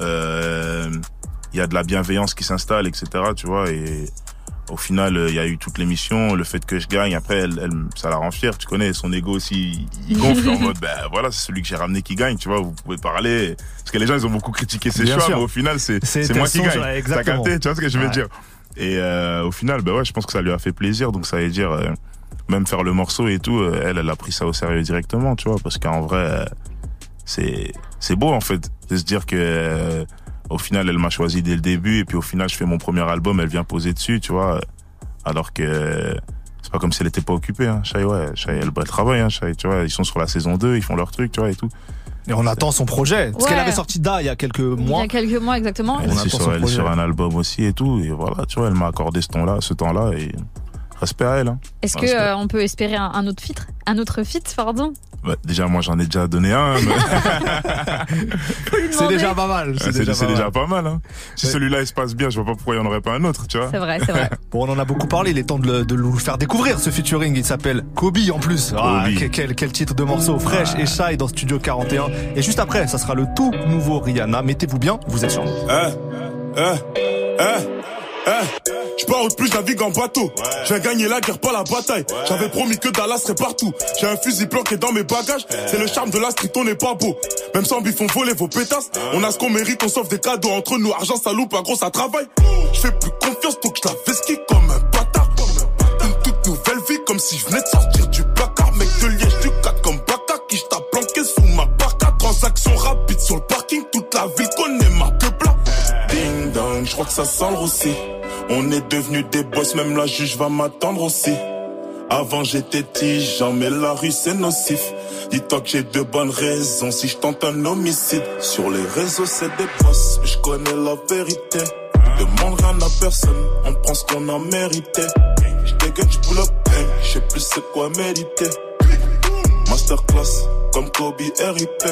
euh, il y a de la bienveillance qui s'installe, etc. Tu vois. Et au final, euh, il y a eu toute l'émission, le fait que je gagne. Après, elle, elle, ça la rend fière. Tu connais, son ego aussi, il gonfle en mode, ben voilà, c'est celui que j'ai ramené qui gagne. Tu vois, vous pouvez parler. Parce que les gens, ils ont beaucoup critiqué ses
Bien
choix,
sûr.
mais au final, c'est
C'est-
moi qui gagne. T'as
exactement.
capté, tu vois ce que je veux
Ouais.
dire? Et euh, au final, ben ouais, je pense que ça lui a fait plaisir. Donc ça veut dire, euh, même faire le morceau et tout, euh, elle, elle a pris ça au sérieux directement, tu vois, parce qu'en vrai, euh, c'est c'est beau en fait de se dire que euh, au final, elle m'a choisi dès le début et puis au final, je fais mon premier album, elle vient poser dessus, tu vois, alors que c'est pas comme si elle était pas occupée, hein. Shai, ouais, Shai, elle, elle travaille, hein, Shai, tu vois, ils sont sur la saison 2, ils font leur truc, tu vois, et tout.
Et on attend son projet. Parce
Ouais.
qu'elle avait sorti Da il y a quelques
Il y
mois.
a quelques mois exactement.
Elle
On
est
attend
sur,
son
elle est
projet.
sur un album aussi et tout, et voilà, tu vois, elle m'a accordé ce temps-là, ce temps-là, et
Respect à elle. Hein.
Est-ce que
Respect.
euh, on peut espérer un, un autre feat Un autre feat, pardon?
Ouais, déjà, moi, j'en ai déjà donné un. mais-
C'est déjà pas mal. C'est
C'est
déjà, pas
déjà
mal.
pas mal. Hein. Si
Ouais.
celui-là il se passe bien, je vois pas pourquoi il n'y en aurait pas un autre, tu vois.
C'est vrai, c'est vrai.
Bon, on en a beaucoup parlé. Il est temps de, le- de nous faire découvrir ce featuring. Il s'appelle Kobe en plus. Ah,
Kobe.
quel, quel- quel titre de morceau fraîche et shy dans Studio 41. Et juste après, ça sera le tout nouveau Rihanna. Mettez-vous bien, vous êtes sur nous.
Eh, eh. Je pars au plus, navigue en bateau. Je viens gagner la guerre, pas la bataille. J'avais promis que Dallas serait partout. J'ai un fusil planqué dans mes bagages. C'est le charme de la street, on n'est pas beau. Même sans bif, on voler vos pétasses. On a ce qu'on mérite, on sauve des cadeaux entre nous. Argent, ça loupe, un gros, ça travaille. Je fais plus confiance, donc je la vesquille comme un bâtard. Une toute nouvelle vie, comme si je venais de sortir du placard. Mec de liège, du crois que ça sent le roussi. On est devenus des boss, même la juge va m'attendre aussi. Avant j'étais tigeant, mais la rue c'est nocif. Dis-toi que j'ai de bonnes raisons si je tente un homicide. Sur les réseaux c'est des boss, je connais la vérité. Demande rien à personne, on prend ce qu'on a mérité. Je dégaine, je pull up, je sais plus c'est quoi méditer. Masterclass, comme Kobe RIP.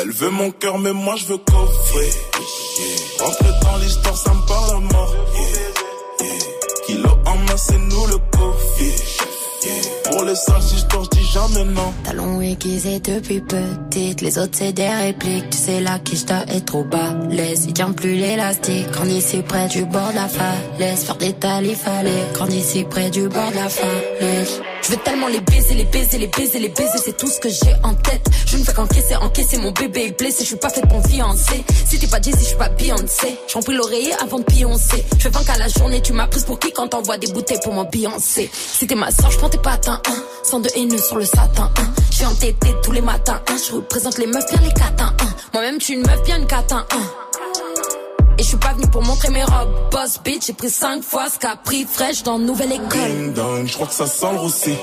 Elle veut mon cœur, mais moi je veux coffrer. Rentrer dans l'histoire, ça me parle à mort. Kilo en main, c'est nous le coffee. Pour les sales histoires, je dis jamais non.
Talons aiguisés depuis petite, les autres c'est des répliques. Tu sais la quiche est trop bas. Laisse, il tient plus l'élastique. Ici près du bord de la falaise, faire des talles il fallait. Ici près du bord de la falaise. Je veux tellement les baiser, les baiser, les baiser, les baiser, c'est tout ce que j'ai en tête. Je ne fais qu'encaisser, encaisser mon bébé est blessé, je suis pas faite pour fiancer. Si t'es pas Jay-Z, je suis pas Beyoncé. Je remplis l'oreiller avant de pioncer. Je 20 qu'à la journée, tu m'as pour qui quand t'envoies des bouteilles pour m'ambiancer. Si t'es ma soeur, je prends tes patins, hein. Sans de haineux sur le satin, hein. Je suis entêtée tous les matins, hein. Je représente les meufs bien les catins, hein. Moi-même, suis une meuf bien une catin, hein. Et je suis pas venu pour montrer mes robes. Boss bitch, j'ai pris 5 fois ce qu'a pris fraîche dans nouvelle école.
Je crois que ça sent le roussi.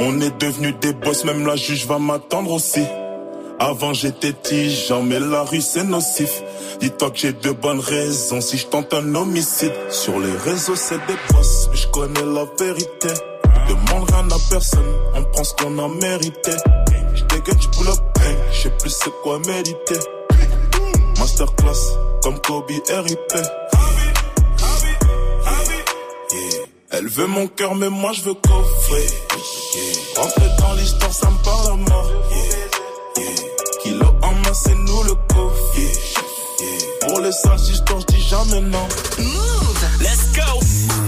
On est devenus des boss, même la juge va m'attendre aussi. Avant j'étais tigeant, mais la rue c'est nocif. Dis-toi que j'ai de bonnes raisons si je tente un homicide. Sur les réseaux c'est des boss, je connais la vérité. À personne, on prend ce qu'on a mérité. Je dégaine, je pull up, hey, je sais plus c'est quoi méditer. Masterclass, comme Kobe RIP. Elle veut mon cœur, mais moi je veux coffrer. Yeah. Dans l'histoire, ça me parle à mort. Yeah. Kilo en main, c'est nous le coffre. Pour les sales histoires, je dis jamais non.
Let's go.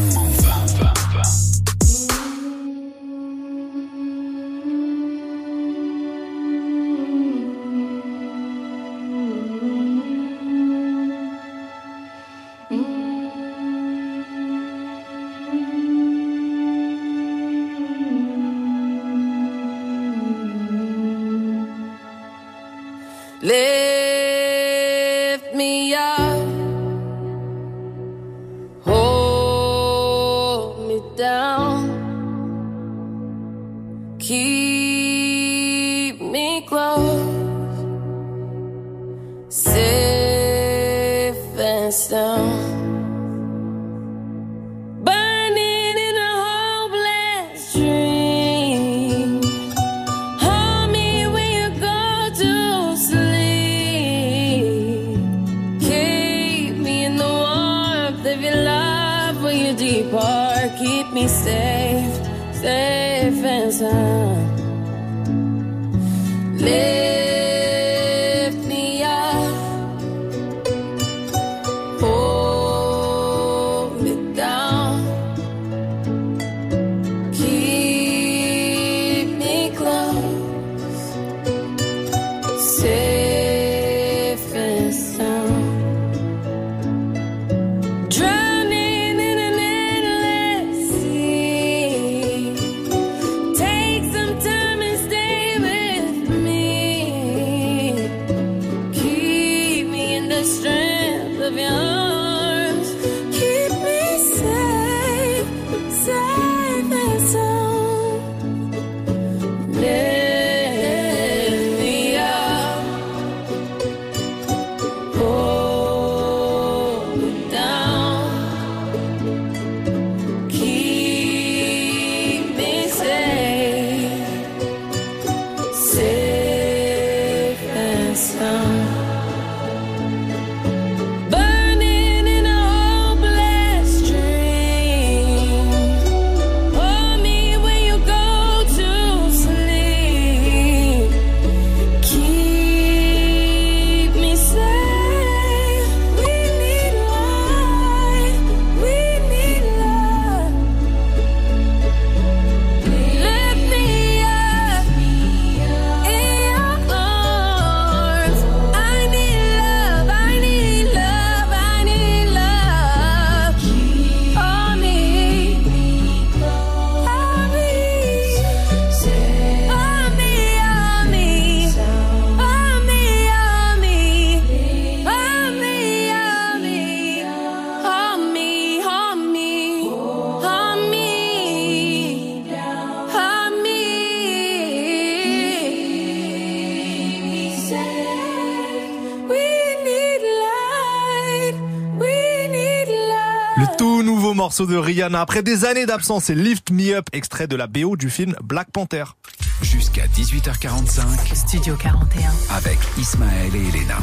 Keep me safe, safe and sound. Lift
morceau de Rihanna après des années d'absence, c'est Lift Me Up, extrait de la BO du film Black Panther.
Jusqu'à 18h45
Studio 41.
avec Ismaël et Elena.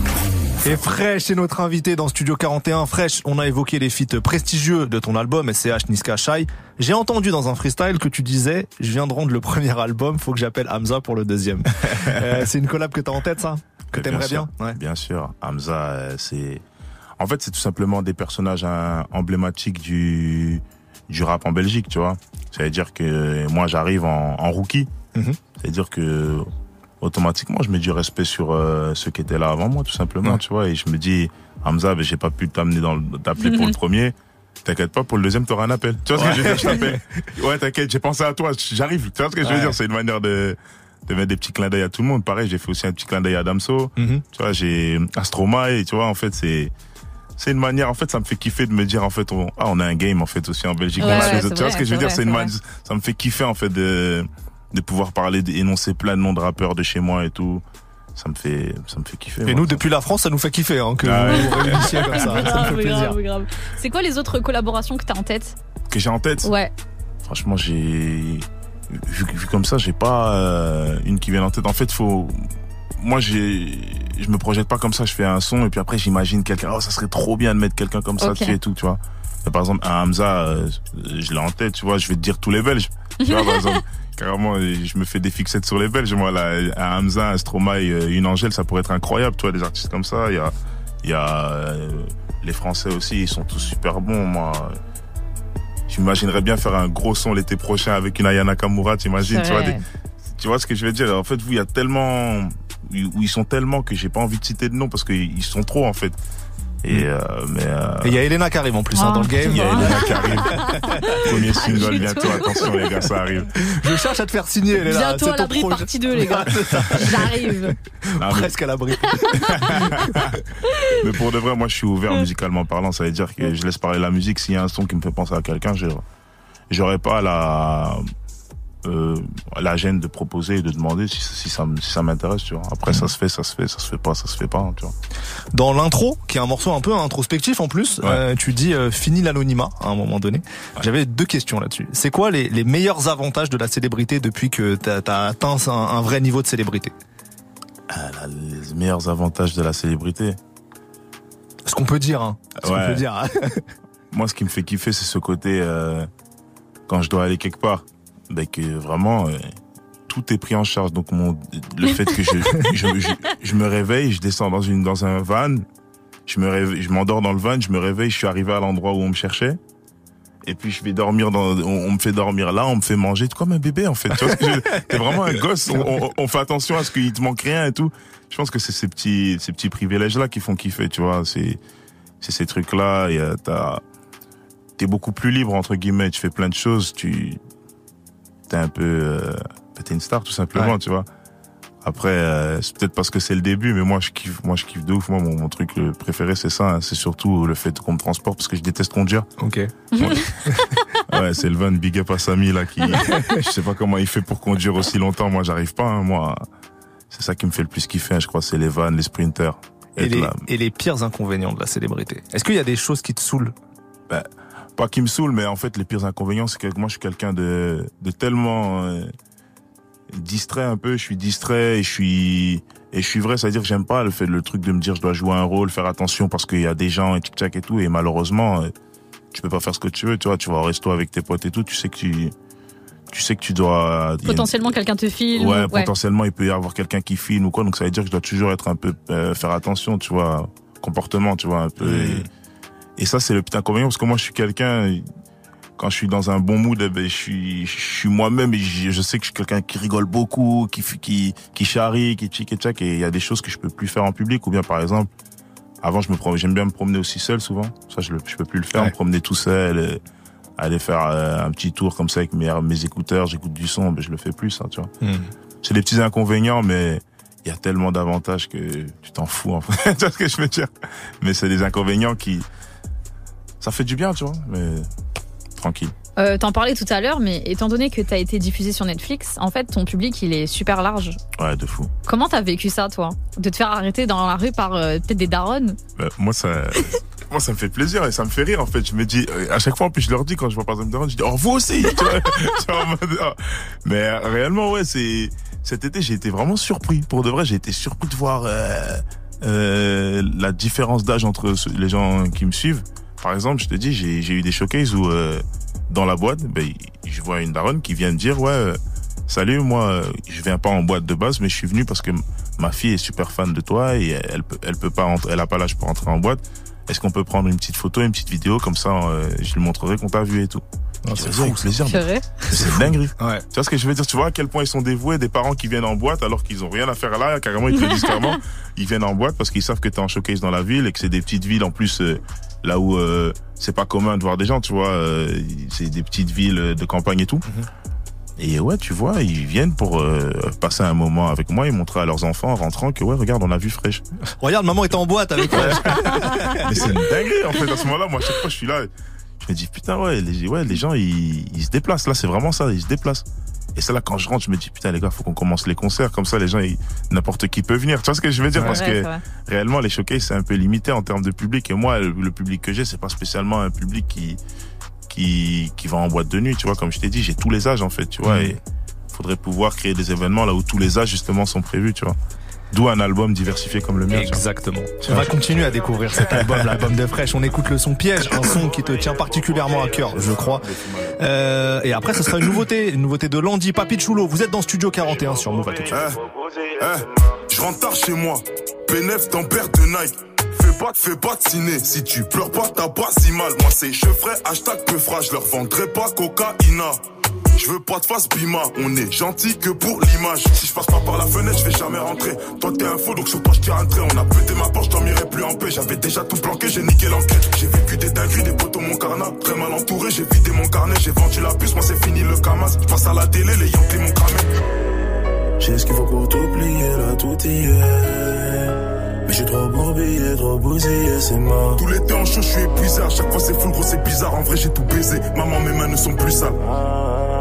Et Fresh est notre invité dans Studio 41. Fresh, on a évoqué les feats prestigieux de ton album SCH Niska Shai. J'ai entendu dans un freestyle que tu disais, je viens de rendre le premier album, faut que j'appelle Hamza pour le deuxième. Euh, c'est une collab que t'as en tête ça? Que t'aimerais bien,
sûr.
Ouais.
Bien sûr. Hamza, euh, c'est. En fait, c'est tout simplement des personnages hein, emblématiques du du rap en Belgique, tu vois. Ça veut dire que moi, j'arrive en, en rookie.
Mhm.
C'est-à-dire que automatiquement, je mets du respect sur euh, ceux qui étaient là avant moi, tout simplement,
Ouais.
tu vois. Et je me dis, Hamza, ben, j'ai pas pu t'amener dans le- t'appeler pour le premier. T'inquiète pas, pour le deuxième, t'auras un appel. Tu vois ce que je veux dire? Je t'appelle. Ouais, t'inquiète, j'ai pensé à toi, j'arrive. Tu vois ce que je veux dire? C'est une manière de, de mettre des petits clins d'œil à tout le monde. Pareil, j'ai fait aussi un petit clin d'œil à Damso.
Mhm.
Tu vois, j'ai Astromae, tu vois, en fait, c'est, c'est une manière, en fait, ça me fait kiffer de me dire, en fait, on, ah, on a un game, en fait, aussi en Belgique.
Ouais, ouais,
chose. tu vois ce que je veux dire? C'est une manière, ça me fait kiffer, en fait, de, de pouvoir parler, d'énoncer plein de noms de rappeurs de chez moi et tout. Ça me fait, ça me fait kiffer.
Et
moi.
nous, depuis la France, ça nous fait kiffer hein, que
Ah
vous réunissiez comme ça. Ça me
Grave,
fait plaisir.
grave, grave. C'est quoi les autres collaborations que t'as en tête?
Que j'ai en tête?
Ouais.
Franchement, j'ai vu, vu comme ça, j'ai pas euh, une qui vient en tête. En fait, faut moi j'ai je me projette pas comme ça, je fais un son et puis après j'imagine quelqu'un oh ça serait trop bien de mettre quelqu'un comme ça dessus et tout, tu vois. Mais par exemple, un Hamza euh, je l'ai en tête, tu vois, je vais te dire tous les Belges. Tu vois par exemple, carrément je me fais des fixettes sur les Belges moi là, un Hamza, un Stromae, euh, une Angèle, ça pourrait être incroyable, tu vois, des artistes comme ça, il y a il y a euh, les Français aussi, ils sont tous super bons moi. J'imaginerais bien faire un gros son l'été prochain avec une Ayana Kamura, t'imagines, tu vois, des, tu vois ce que je veux dire? En fait, vous, il y a tellement, où ils sont tellement que j'ai pas envie de citer de nom parce qu'ils sont trop en fait. Et euh, mais euh,
Et il y a Elena qui arrive en plus hein,
Ah,
dans le game.
il y a Elena qui arrive. Premier single bientôt, attention les gars, ça arrive.
Je cherche à te faire signer, Elena.
Bientôt
C'est
à
ton
l'abri
projet.
partie 2, les gars. J'arrive.
Presque à l'abri.
mais pour de vrai, moi je suis ouvert musicalement parlant, ça veut dire que je laisse parler la musique. S'il y a un son qui me fait penser à quelqu'un, j'aurais pas la euh, la gêne de proposer et de demander si, si ça m- si ça m'intéresse, tu vois. Après ça se fait, ça se fait, ça se fait pas, ça se fait pas, tu vois.
Dans l'intro, qui est un morceau un peu introspectif en plus,
Ouais.
euh, tu dis euh, fini l'anonymat à un moment donné. J'avais deux questions là-dessus. C'est quoi les, les meilleurs avantages de la célébrité depuis que t'as as atteint un, un vrai niveau de célébrité?
Ah, là, les meilleurs avantages de la célébrité.
Ce qu'on peut dire, hein. Ce qu'on peut dire.
Moi, ce qui me fait kiffer, c'est ce côté euh, quand je dois aller quelque part, ben que vraiment euh, tout est pris en charge. Donc mon le fait que je je, je, je me réveille, je descends dans une dans un van, je me réveille, je m'endors dans le van, je me réveille, je suis arrivé à l'endroit où on me cherchait. Et puis je vais dormir dans, on, me fait dormir là, on me fait manger, comme un bébé en fait. Tu vois T'es vraiment un gosse. On, on- on fait attention à ce qu'il te manque rien et tout. Je pense que c'est ces petits, ces petits privilèges là qui font kiffer, tu vois. C'est, c'est ces trucs là. Euh, t'as, t'es beaucoup plus libre entre guillemets. Tu fais plein de choses. Tu, t'es un peu, euh, t'es une star tout simplement,
Ouais.
tu vois. Après, euh, c'est peut-être parce que c'est le début, mais moi je kiffe, moi je kiffe de ouf. Moi, mon, mon truc le préféré, c'est ça. hein. C'est surtout le fait qu'on me transporte parce que je déteste conduire.
Ok.
Ouais, c'est le van Big Up à Samy là qui, je sais pas comment il fait pour conduire aussi longtemps. Moi, j'arrive pas. hein. Moi, c'est ça qui me fait le plus kiffer. hein. Je crois c'est les vannes, les sprinters.
Et les,
là.
et les pires inconvénients de la célébrité Est-ce qu'il y a des choses qui te saoulent?
Pas qui me saoule, mais en fait, les pires inconvénients, c'est que moi, je suis quelqu'un de, de tellement euh, distrait un peu. Je suis distrait et je suis et je suis vrai. C'est-à-dire que j'aime pas le fait le truc de me dire je dois jouer un rôle, faire attention parce qu'il y a des gens et tic tac et tout. Et malheureusement, euh, tu peux pas faire ce que tu veux. Tu vois, tu vas au resto avec tes potes et tout. Tu sais que tu tu sais que tu dois une-
Potentiellement, quelqu'un te filme.
Ouais,
ou-
potentiellement il peut y avoir quelqu'un qui filme ou quoi, donc ça veut dire que je dois toujours être un peu euh, faire attention, tu vois, comportement, tu vois, un peu. Et, et ça c'est le petit inconvénient parce que moi je suis quelqu'un quand je suis dans un bon mood, eh ben, je suis je suis moi-même et je, je sais que je suis quelqu'un qui rigole beaucoup, qui qui qui charrie, qui tchic et tchac et il y a des choses que je peux plus faire en public ou bien par exemple avant je me prom- j'aime bien me promener aussi seul souvent, ça je le, je peux plus le faire,
Ouais.
me promener tout seul. euh, aller faire euh, un petit tour comme ça avec mes, mes écouteurs, j'écoute du son, ben je le fais plus, ça, tu vois c'est des petits inconvénients, mais il y a tellement d'avantages que tu t'en fous, en fait. tu vois ce que je veux dire? Mais c'est des inconvénients qui, ça fait du bien, tu vois, mais tranquille.
Euh, T'en parlais tout à l'heure, mais étant donné que t'as été diffusé sur Netflix, en fait, ton public, il est super large.
Ouais, de fou.
Comment t'as vécu ça, toi? De te faire arrêter dans la rue par euh, peut-être des daronnes
Bah, moi, ça, moi, ça me fait plaisir et ça me fait rire, en fait. Je me dis, euh, à chaque fois, en plus, je leur dis, quand je vois par exemple Daron, je dis, oh, vous aussi! tu vois, mode, ah. Mais euh, réellement, ouais, c'est, cet été, j'ai été vraiment surpris. Pour de vrai, j'ai été surpris de voir, euh, euh, la différence d'âge entre les gens qui me suivent. Par exemple, je te dis, j'ai, j'ai eu des showcases où, euh, dans la boîte, ben, je vois une daronne qui vient me dire, ouais, euh, salut, moi, euh, je viens pas en boîte de base, mais je suis venu parce que ma fille est super fan de toi et elle peut, elle peut pas rentrer, elle a pas l'âge pour entrer en boîte. Est-ce qu'on peut prendre une petite photo, une petite vidéo, comme ça, euh, je lui montrerai qu'on t'a vu et tout. Dis,
c'est
plaisir.
C'est vrai
C'est une dinguerie.
Ouais.
Tu vois ce que je veux dire? Tu vois à quel point ils sont dévoués des parents qui viennent en boîte alors qu'ils ont rien à faire là. Carrément, ils te disent carrément. Ils viennent en boîte parce qu'ils savent que t'es en showcase dans la ville et que c'est des petites villes en plus euh, là où euh, c'est pas commun de voir des gens. Tu vois, euh, c'est des petites villes de campagne et tout. Et ouais, tu vois, ils viennent pour euh, passer un moment avec moi et montrer à leurs enfants en rentrant que ouais, regarde, on a vu fraîche.
Regarde, maman est en boîte avec moi.
Mais c'est une dinguerie en fait à ce moment-là. Moi, à chaque fois, je suis là, je me dis putain ouais, les, ouais, les gens ils, ils se déplacent. Là, c'est vraiment ça, ils se déplacent. Et c'est là quand je rentre, je me dis putain les gars, faut qu'on commence les concerts comme ça, les gens, n'importe qui peut venir. Tu vois ce que je veux dire?
Ouais,
Parce que réellement, les showcases c'est un peu limité en termes de public. Et moi, le, public que j'ai, c'est pas spécialement un public qui qui qui va en boîte de nuit. Tu vois, comme je t'ai dit, j'ai tous les âges en fait. Tu vois,
Mhm.
et faudrait pouvoir créer des événements là où tous les âges justement sont prévus. Tu vois. D'où un album diversifié comme le mien.
Exactement. On va continuer à découvrir cet album, l'album de Fresh. On écoute le son Piège, un son qui te tient particulièrement à cœur, je crois. Euh, et après, ce sera une nouveauté, une nouveauté de Landy, Papi Chulo. Vous êtes dans Studio 41 sur Move à tout de suite.
Eh, eh, je rentre tard chez moi. P9 dans paire de Nike. Fais pas, fais pas de ciné. Si tu pleures pas, t'as pas si mal. Moi, c'est je ferai hashtag peu. Je leur vendrai pas cocaïna. Je veux pas de face bima. On est gentil que pour l'image. Si je passe pas par la fenêtre, je vais jamais rentrer. Toi, t'es un faux, donc sur toi, je un trait. On a pété ma porte, je dormirai plus en paix. J'avais déjà tout planqué, j'ai niqué l'enquête. J'ai vécu des dingueries, des potos, mon carnat. Très mal entouré, j'ai vidé mon carnet. J'ai vendu la puce, moi, c'est fini le camas. Je passe à la télé, les Yankees m'ont cramé.
J'ai ce qu'il faut pour t'oublier, là tout y est. Mais je suis trop bourbier, trop bousillé, c'est mort.
Tout l'été en chaud, je suis épuisé. À chaque fois, c'est full gros, c'est bizarre. En vrai, j'ai tout baisé. Maman, mes mains ne sont plus sales.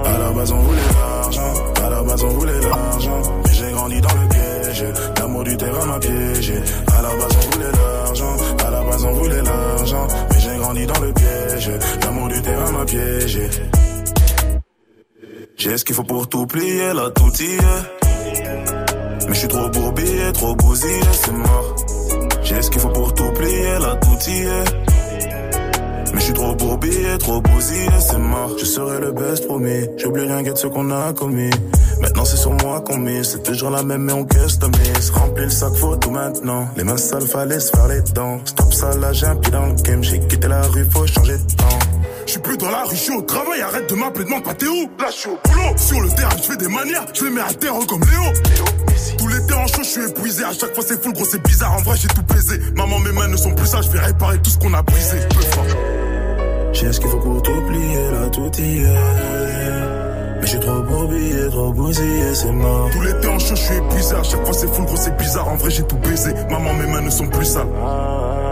À la base, on voulait l'argent. À la base, on voulait l'argent. Mais j'ai grandi dans le piège. L'amour du terrain m'a piégé. À la base, on voulait l'argent. À la base, on voulait l'argent. Mais j'ai grandi dans le piège. L'amour du terrain m'a piégé. J'ai ce qu'il faut pour tout plier, là tout y est. Mais je suis trop bourbier, trop bousillé, c'est mort. J'ai ce qu'il faut pour tout plier, là tout y. Mais je suis trop bourbier, trop bousillé, c'est mort. Je serai le best promis. J'oublie rien de ce qu'on a commis. Maintenant c'est sur moi qu'on mise. C'est toujours la même mais on customise. Remplis le sac, tout maintenant. Les mains sales, fallait se faire les dents. Stop ça, là j'ai un pied dans le game. J'ai quitté la rue, faut changer de temps.
Je suis plus dans la rue, je suis au travail, arrête de m'appeler, demande pas t'es où? Là je suis au boulot, sur le terrain je fais des manières, je les mets à terre comme Léo Tout l'été en chaud, je suis épuisé, à chaque fois c'est full gros, c'est bizarre, en vrai j'ai tout baisé Maman mes mains ne sont plus sales, je vais réparer tout ce qu'on a brisé.
J'ai ce qu'il faut pour t'oublier, là tout y est. Mais suis trop bourbier, trop bousillé, c'est mort.
Tout l'été en chaud, je suis épuisé, chaque fois c'est full gros, c'est bizarre, en vrai j'ai tout baisé Maman mes mains ne sont plus sales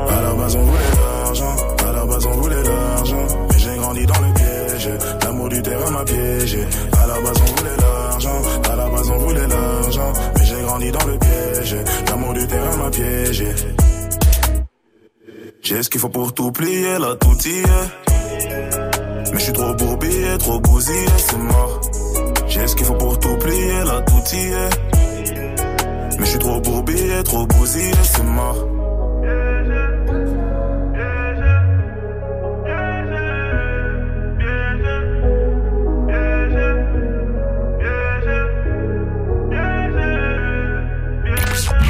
À la base on voulait l'argent, à la base on voulait l'argent. Mais j'ai grandi dans le piège, l'amour du terrain m'a piégé. À la base on voulait l'argent, à la base on voulait l'argent. Mais j'ai grandi dans le piège, l'amour du terrain m'a piégé. J'ai ce qu'il faut pour tout plier, là tout y est. Mais je suis trop bourbier, trop bousillé, c'est mort. J'ai ce qu'il faut pour tout plier, là tout y est. Mais je suis trop bourbier, trop bousillé, c'est mort.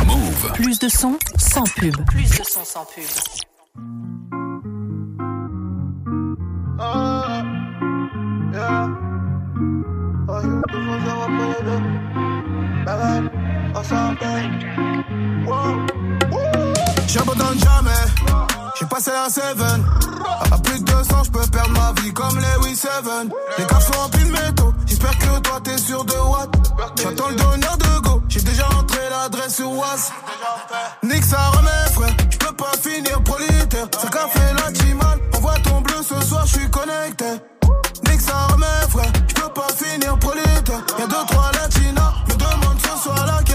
Move.
Plus de son, sans pub. Plus de son, sans pub.
J'abandonne jamais, j'ai passé un 7 À plus de 200, je peux perdre ma vie comme Lewis 7 Les caves sont remplis de métaux, j'espère que toi t'es sûr de what? J'attends le donneur de go, j'ai déjà entré l'adresse sur Was Nique ça remet frère, je peux pas finir prolitaire. Ça café la timale, envoie ton bleu ce soir, je suis connecté. Nique ça remet frère, je peux pas finir prolitaire. Y'a deux trois latinas, me demande ce soir laquelle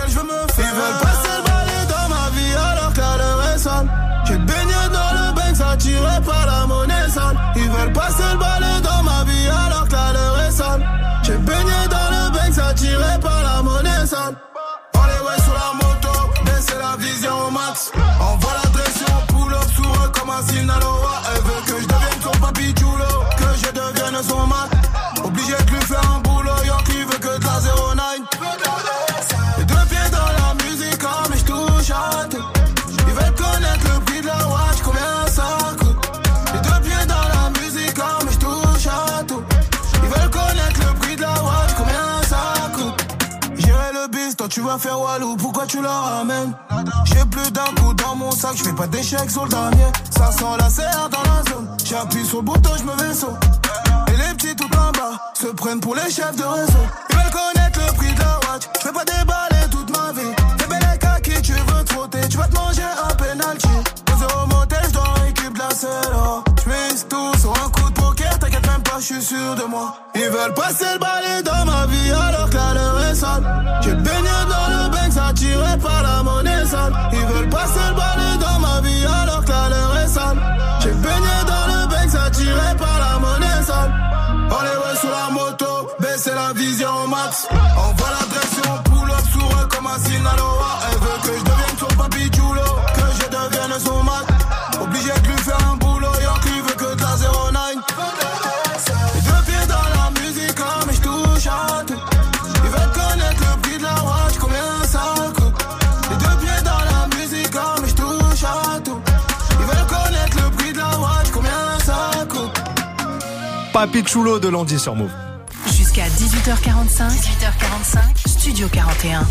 sont mal. Obligé de lui faire un boulot, York, qui veut que de la 09. Les deux pieds dans la musique, ah, mais je touche à tout. Ils veulent connaître le prix de la watch, combien ça coûte. Les deux pieds dans la musique, ah, mais je touche à tout. Ils veulent connaître le prix de la watch, combien ça coûte. J'irai le bis, toi tu vas faire Walou, pourquoi tu la ramènes? J'ai plus d'un coup dans mon sac, je fais pas d'échecs sur le dernier. Ça sent la serre dans la zone, j'appuie sur le bouton, je me vaisseau. Tout en bas se prennent pour les chefs de réseau. Ils veulent connaître le prix de la watch. Je fais pas déballer toute ma vie. Fais belle à qui tu veux trotter. Tu vas te manger un penalty. Posé au motel, je dois de la selle. Je tout sur un coup de poker, t'inquiète même pas, je suis sûr de moi. Ils veulent passer le balai dans ma vie alors que la leur est sale. J'ai baigné dans le bank, attiré par la monnaie sale. Ils veulent passer le balai la vision max. On voit la direction, pull up sur eux comme un Sinaloa. Elle veut que je devienne son papi chulo, que je devienne son mat. Obligé de lui faire un boulot, Yankee veut que de la 09. Les deux pieds dans la musique, hein, mais je touche à tout. Ils veulent connaître le prix de la watch, combien ça coûte. Les deux pieds dans la musique, hein, mais je touche à tout. Ils veulent connaître le prix de la watch, combien ça coûte.
Papi Chulo de Landy sur Move.
Jusqu'à 18h45. 18h45. Studio 41.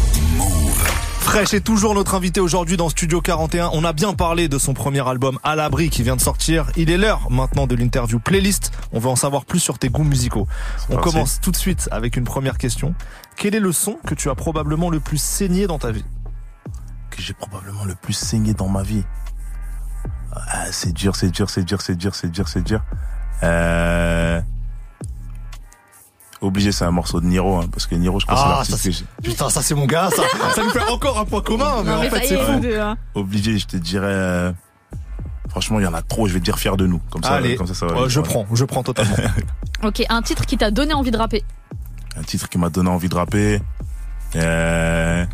Fresh est toujours notre invité aujourd'hui dans Studio 41. On a bien parlé de son premier album À l'abri qui vient de sortir. Il est l'heure maintenant de l'interview playlist. On veut en savoir plus sur tes goûts musicaux. On
parti.
commence tout de suite avec une première question. Quel est le son que tu as probablement le plus saigné dans ta vie?
Que j'ai probablement le plus saigné dans ma vie. Ah, c'est dur, c'est dur, c'est dur, c'est dur, c'est dur, c'est dur. Euh... Obligé, c'est un morceau de Niro, hein, parce que Niro, je crois que
Ah,
c'est
ça
l'artiste que j'ai.
Putain, ça c'est mon gars, ça, ça nous fait encore un point commun, mais
Non,
en fait
ça
c'est
est,
fou.
vous deux, hein.
Obligé, je te dirais. euh, Franchement, il y en a trop. Je vais te dire fier de nous. Comme ça,
Allez,
comme ça, ça va.
euh,
aller.
je prends, je prends totalement.
Ok, un titre qui t'a donné envie de rapper.
Un titre qui m'a donné envie de rapper. Euh,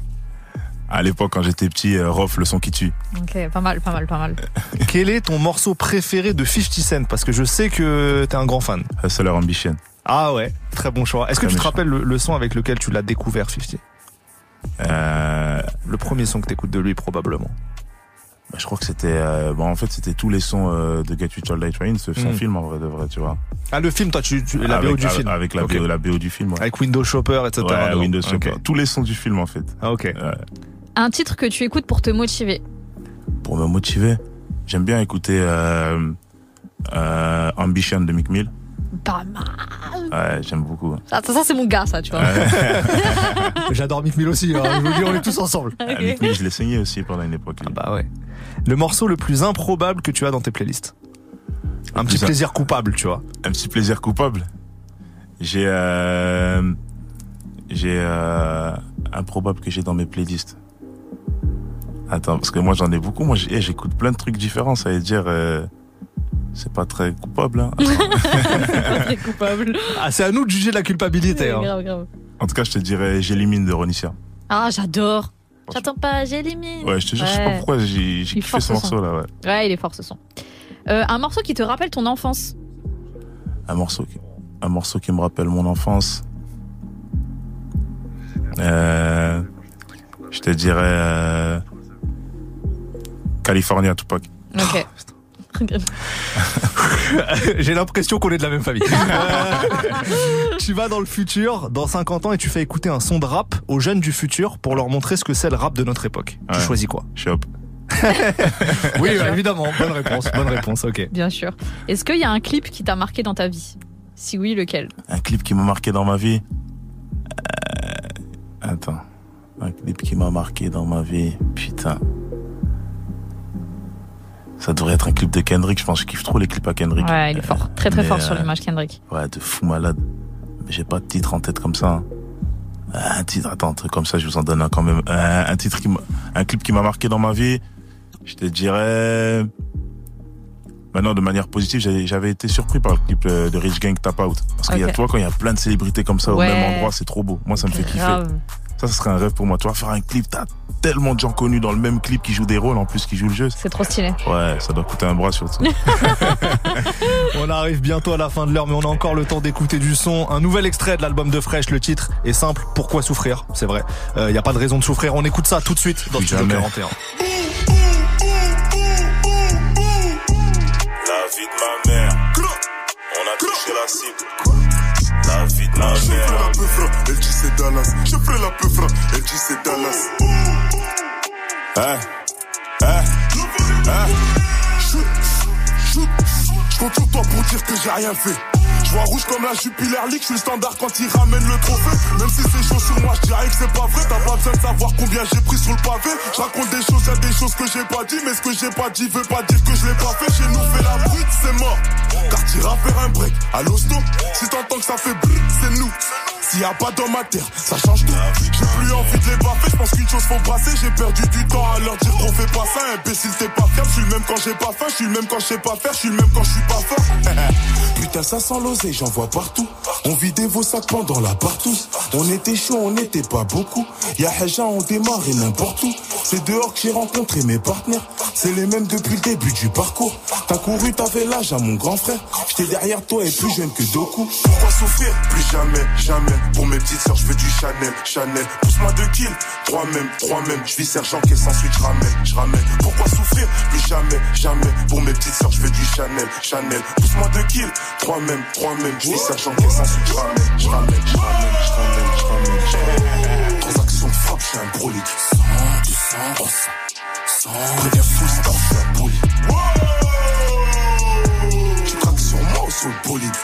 À l'époque, quand j'étais petit, euh, Rof, le son qui tue.
Ok, pas mal, pas mal, pas mal.
Quel est ton morceau préféré de 50 Cent? Parce que je sais que t'es un grand fan.
Hustler Ambition.
Ah ouais, très bon choix. Est-ce que tu te rappelles le, le son avec lequel tu l'as découvert, 50
Euh,
Le premier son que t'écoutes de lui, probablement.
bah, je crois que c'était, euh, bon, en fait, c'était tous les sons euh, de Get Rich or Die Trying, ce son
Mm.
film en vrai de vrai, tu vois.
Ah, le film, toi, tu, tu la
avec,
BO du
avec-
film.
Avec la,
Ok.
BO, la BO du film, ouais.
Avec Windows Shopper, etc.
Ouais. Windows. Shopper. Tous les sons du film, en fait.
Ah, ok.
Ouais.
Un titre que tu écoutes pour te motiver.
Pour me motiver, j'aime bien écouter euh, euh, Ambition de Mick Mill.
Pas mal.
Ouais, j'aime beaucoup.
Ça, ça, ça, c'est mon gars, ça, tu vois.
J'adore Mick Mill aussi, hein. je vous dis, on est tous ensemble.
Ah, Mick Mill, je l'ai saigné aussi pendant une époque. lui.
Bah ouais. Le morceau le plus improbable que tu as dans tes playlists Un petit plaisir coupable, tu vois.
Un petit plaisir coupable. J'ai euh, j'ai euh, improbable que j'ai dans mes playlists. Attends, parce que moi j'en ai beaucoup. Moi j'ai- j'écoute plein de trucs différents. Ça veut dire euh, c'est pas très coupable. Hein.
Très coupable.
Ah, c'est à nous de juger la culpabilité. hein.
Grave, grave.
En tout cas, je te dirais j'élimine de Ronissia.
Ah, j'adore. J'attends pas, j'élimine.
Ouais, je te jure, je sais pas pourquoi j'ai kiffé ce
ce
morceau
son.
là. Ouais.
Ouais, il est fort ce son. Euh, un morceau qui te rappelle ton enfance?
Un morceau, qui, un morceau qui me rappelle mon enfance. Euh, je te dirais euh, California Tupac.
Ok.
J'ai l'impression qu'on est de la même famille. Tu vas dans le futur, dans 50 ans, et tu fais écouter un son de rap aux jeunes du futur pour leur montrer ce que c'est le rap de notre époque. Tu choisis quoi
Shop.
Oui, évidemment. Bonne réponse. Bonne réponse. Ok.
Bien sûr. Est-ce qu'il y a un clip qui t'a marqué dans ta vie? Si oui, lequel?
Un clip qui m'a marqué dans ma vie? Euh, attends. Un clip qui m'a marqué dans ma vie. Putain. Ça devrait être un clip de Kendrick. Je pense que je kiffe trop les clips à Kendrick.
Ouais, il est fort. Très très
Mais,
fort sur
euh,
l'image Kendrick.
Ouais, de fou malade. Mais j'ai pas de titre en tête comme ça. hein. Un titre, attends, un truc comme ça, je vous en donne un quand même. Un titre qui un clip qui m'a marqué dans ma vie. Je te dirais. Maintenant, de manière positive, j'avais- été surpris par le clip euh, de Rich Gang Tap Out. Parce qu'il y a,
Ok.
toi, quand il y a plein de célébrités comme ça
Ouais.
au même endroit, c'est trop beau. Moi, ça me fait kiffer. Ça, ce serait un rêve pour moi. Tu vois, faire un clip, t'as tellement de gens connus dans le même clip qui jouent des rôles, en plus qui jouent le jeu.
C'est trop stylé.
Ouais, ça doit coûter un bras surtout.
On arrive bientôt à la fin de l'heure, mais on a encore le temps d'écouter du son. Un nouvel extrait de l'album de Fresh. Le titre est simple. Pourquoi souffrir? C'est vrai. Il n'y a pas de raison de souffrir. On écoute ça tout de suite dans Studio
jamais.
41.
La vie de ma mère. On a touché la cible.
Je ferai la peufra, elle dit c'est Dallas. Je ferai la peufra, elle dit c'est Dallas. Hein? Hein? Hein? Je compte sur toi pour dire que j'ai rien fait. Vois rouge comme la Jupiler League, je suis le standard quand il ramène le trophée. Même si c'est chaud sur moi, je dirais que c'est pas vrai. T'as pas besoin de savoir combien j'ai pris sur le pavé. Je raconte des choses, y'a des choses que j'ai pas dit, mais ce que j'ai pas dit veut pas dire que je l'ai pas fait. Chez nous, fait la brute, c'est mort. Car t'iras faire un break à l'hosto. Si t'entends que ça fait brrr, c'est nous. S'il y a pas dans ma terre, ça change tout. J'ai plus envie de les baffer, je pense qu'une chose faut brasser. J'ai perdu du temps à leur dire qu'on fait pas ça. Imbécile, t'es pas fiable. Je suis le même quand j'ai pas faim, je suis le même quand je sais pas faire, je suis le même quand je suis pas fort. Putain, ça sent l'oseille, j'en vois partout. On vidait vos sacs pendant la partouze. On était chaud, on n'était pas beaucoup. Y'a Haja, on démarrait n'importe où. C'est dehors que j'ai rencontré mes partenaires. C'est les mêmes depuis le début du parcours. T'as couru, t'avais l'âge à mon grand frère. J'étais derrière toi et plus jeune que Doku. Pourquoi souffrir Plus jamais, jamais. Pour mes petites sœurs, je veux du Chanel, Chanel. Pousse-moi deux kills, trois même, trois même. Je vis sergent caisse ensuite je ramène, je ramène. Pourquoi souffrir? Plus jamais, jamais. Pour mes petites sœurs, je veux du Chanel, Chanel. Pousse-moi deux kills, trois même, trois même. Je vis sergent caisse ensuite je ramène, je ramène, je ramène, je ramène, je ramène. Transaction frappe, suis un. Sans, du sang, oh ça. Sans, préviens full stop, je suis un poli. Tu traques sur moi ou sur le bolide?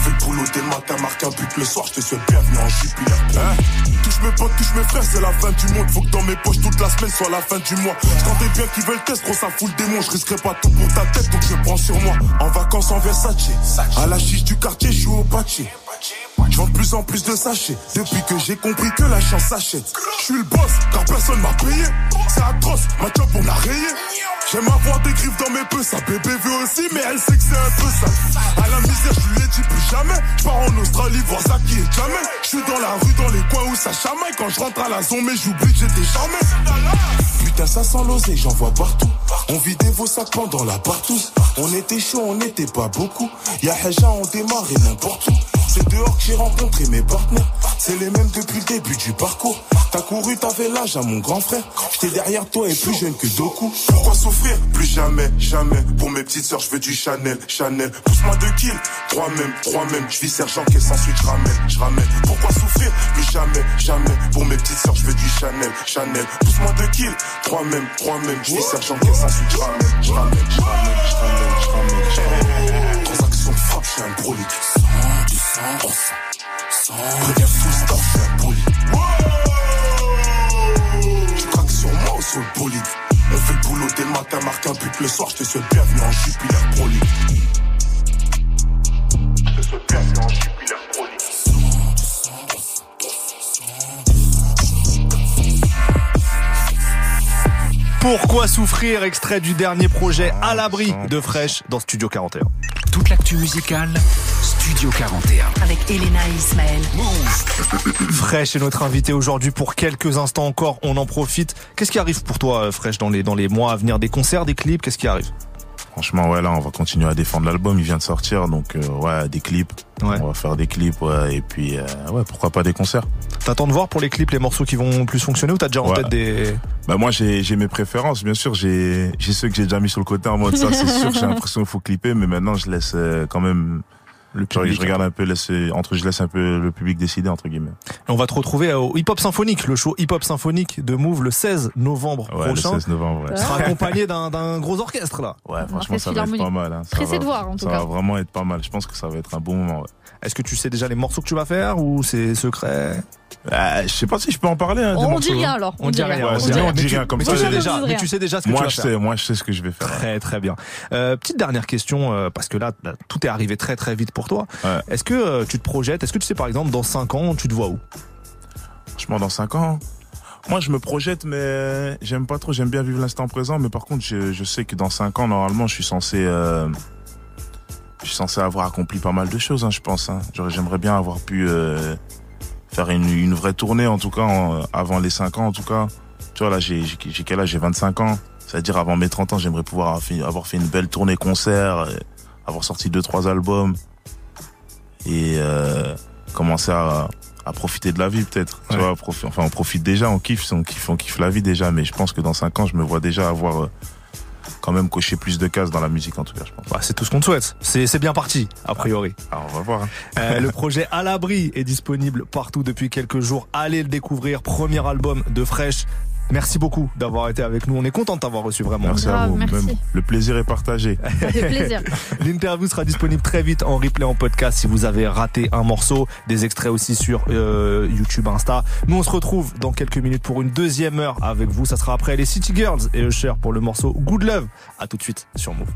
On fait le boulot dès le matin, marque un but le soir, je te souhaite bienvenue en jupiler. Hein? Touche mes potes, touche mes frères, c'est la fin du monde. Faut que dans mes poches toute la semaine soit la fin du mois. Je bien qu'ils veulent le test, gros ça fout le démon. Je risquerai pas tout pour ta tête, donc je prends sur moi. En vacances en Versace, à la chiche du quartier, je joue au patché. Je vends de plus en plus de sachets Depuis que j'ai compris que la chance s'achète Je suis le boss car personne m'a payé C'est atroce, ma job on a rayé J'aime avoir des griffes dans mes peu, sa bébé veut aussi, mais elle sait que c'est un peu ça. À la misère, je lui ai dit plus jamais. Je pars en Australie voir ça qui est jamais. Je suis dans la rue, dans les coins où ça chamaille. Quand je rentre à la zone, mais j'oublie que j'étais charmé. Putain, ça sent l'oseille, j'en vois partout. On vidait vos sacs pendant la partouze. On était chaud, on n'était pas beaucoup. Y'a Haja, on démarrait n'importe où. C'est dehors que j'ai rencontré mes partenaires. C'est les mêmes depuis le début du parcours. T'as couru, t'avais l'âge à mon grand frère. J'étais derrière toi et plus jeune que Doku. Pourquoi souffrir Plus jamais, jamais. Pour mes petites sœurs, je veux du Chanel, Chanel. Pousse-moi deux kills, trois même, trois même. Je vis sergent caisse ensuite je ramène, je ramène. Pourquoi souffrir Plus jamais, jamais. Pour mes petites sœurs, je veux du Chanel, Chanel. Pousse-moi deux kills, trois même, trois même. Je vis sergent caisse ensuite je ramène, je ramène, je ramène, je ramène, je ramène. Transaction frappe, je suis un brolique. Sans, ça. Sans, préviens full un poli. Tu craques sur moi ou sur le bolide On fait le boulot dès le matin, marque un but le soir, je te souhaite bienvenue en Jupiler Pro League. Je te souhaite bienvenue en.
Pourquoi souffrir Extrait du dernier projet à l'abri de Fresh dans Studio 41.
Toute l'actu musicale, Studio 41.
Avec Elena et Ismaël.
Fresh est notre invité aujourd'hui pour quelques instants encore. On en profite. Qu'est-ce qui arrive pour toi, euh, Fresh, dans les, dans les mois à venir? Des concerts, des clips Qu'est-ce qui arrive?
Franchement, ouais, là, on va continuer à défendre l'album. Il vient de sortir, donc euh, ouais, des clips.
Ouais.
On va faire des clips, ouais, et puis euh, ouais, pourquoi pas des concerts.
T'attends de voir pour les clips les morceaux qui vont plus fonctionner ou t'as déjà en
Ouais.
tête des...
Bah moi, j'ai j'ai mes préférences, bien sûr. J'ai j'ai ceux que j'ai déjà mis sur le côté en mode ça, c'est sûr. J'ai l'impression qu'il faut clipper, mais maintenant, je laisse euh, quand même.
Le public,
je regarde un peu, laisse, entre, je laisse un peu le public décider entre guillemets.
On va te retrouver au Hip Hop Symphonique, le show Hip Hop Symphonique de Move le 16 novembre
Ouais, le
prochain.
16 novembre. Ouais,
Tu seras accompagné d'un gros orchestre là.
Ouais, franchement, ça va être pas mal. Hein. Ça
Pressé
va-
de voir, en tout
ça
cas.
va vraiment être pas mal. Je pense que ça va être un bon moment. Ouais.
Est-ce que tu sais déjà les morceaux que tu vas faire ou c'est secret?
Euh, je sais pas si je peux en parler. Hein,
On
morceaux,
dit rien
hein.
alors.
On dit rien.
Ouais,
on dit rien.
on dit
Mais tu-
rien comme
mais
ça.
tu sais déjà,
On
mais
rien.
tu sais déjà ce que
Moi,
tu vas
je
faire.
sais, moi, je sais ce que je vais faire.
Très très bien. Euh, petite dernière question euh, parce que là, là, tout est arrivé très très vite pour toi.
Ouais.
Est-ce que euh, tu te projettes? Est-ce que tu sais par exemple dans 5 ans tu te vois où?
Franchement, dans 5 ans, moi, je me projette, mais j'aime pas trop. J'aime bien vivre l'instant présent, mais par contre, je, je sais que dans 5 ans, normalement, je suis censé, euh, je suis censé avoir accompli pas mal de choses, hein, je pense. Hein. J'aimerais bien avoir pu euh, faire une, une vraie tournée, en tout cas, en- avant les 5 ans, en tout cas. Tu vois, là, j'ai quel âge? J'ai 25 ans. C'est-à-dire, avant mes 30 ans, j'aimerais pouvoir avoir fait, avoir fait une belle tournée concert, avoir sorti deux trois albums et euh, commencer à, à profiter de la vie peut-être. Tu vois, enfin on profite déjà, on kiffe, on kiffe, on kiffe la vie déjà, mais je pense que dans 5 ans, je me vois déjà avoir euh, quand même coché plus de cases dans la musique en tout cas, je pense.
Bah, C'est tout ce qu'on te souhaite. C'est c'est bien parti a priori.
Alors on va voir. hein.
Euh, le projet à l'abri est disponible partout depuis quelques jours. Allez le découvrir. Premier album de Fresh. Merci beaucoup d'avoir été avec nous. On est content de t'avoir reçu vraiment.
Merci à
Grave,
vous.
merci.
Même le plaisir est partagé.
Plaisir.
L'interview sera disponible très vite en replay en podcast si vous avez raté un morceau. Des extraits aussi sur euh, YouTube, Insta. Nous, on se retrouve dans quelques minutes pour une deuxième heure avec vous. Ça sera après les City Girls et Usher pour le morceau Good Love. À tout de suite sur Move.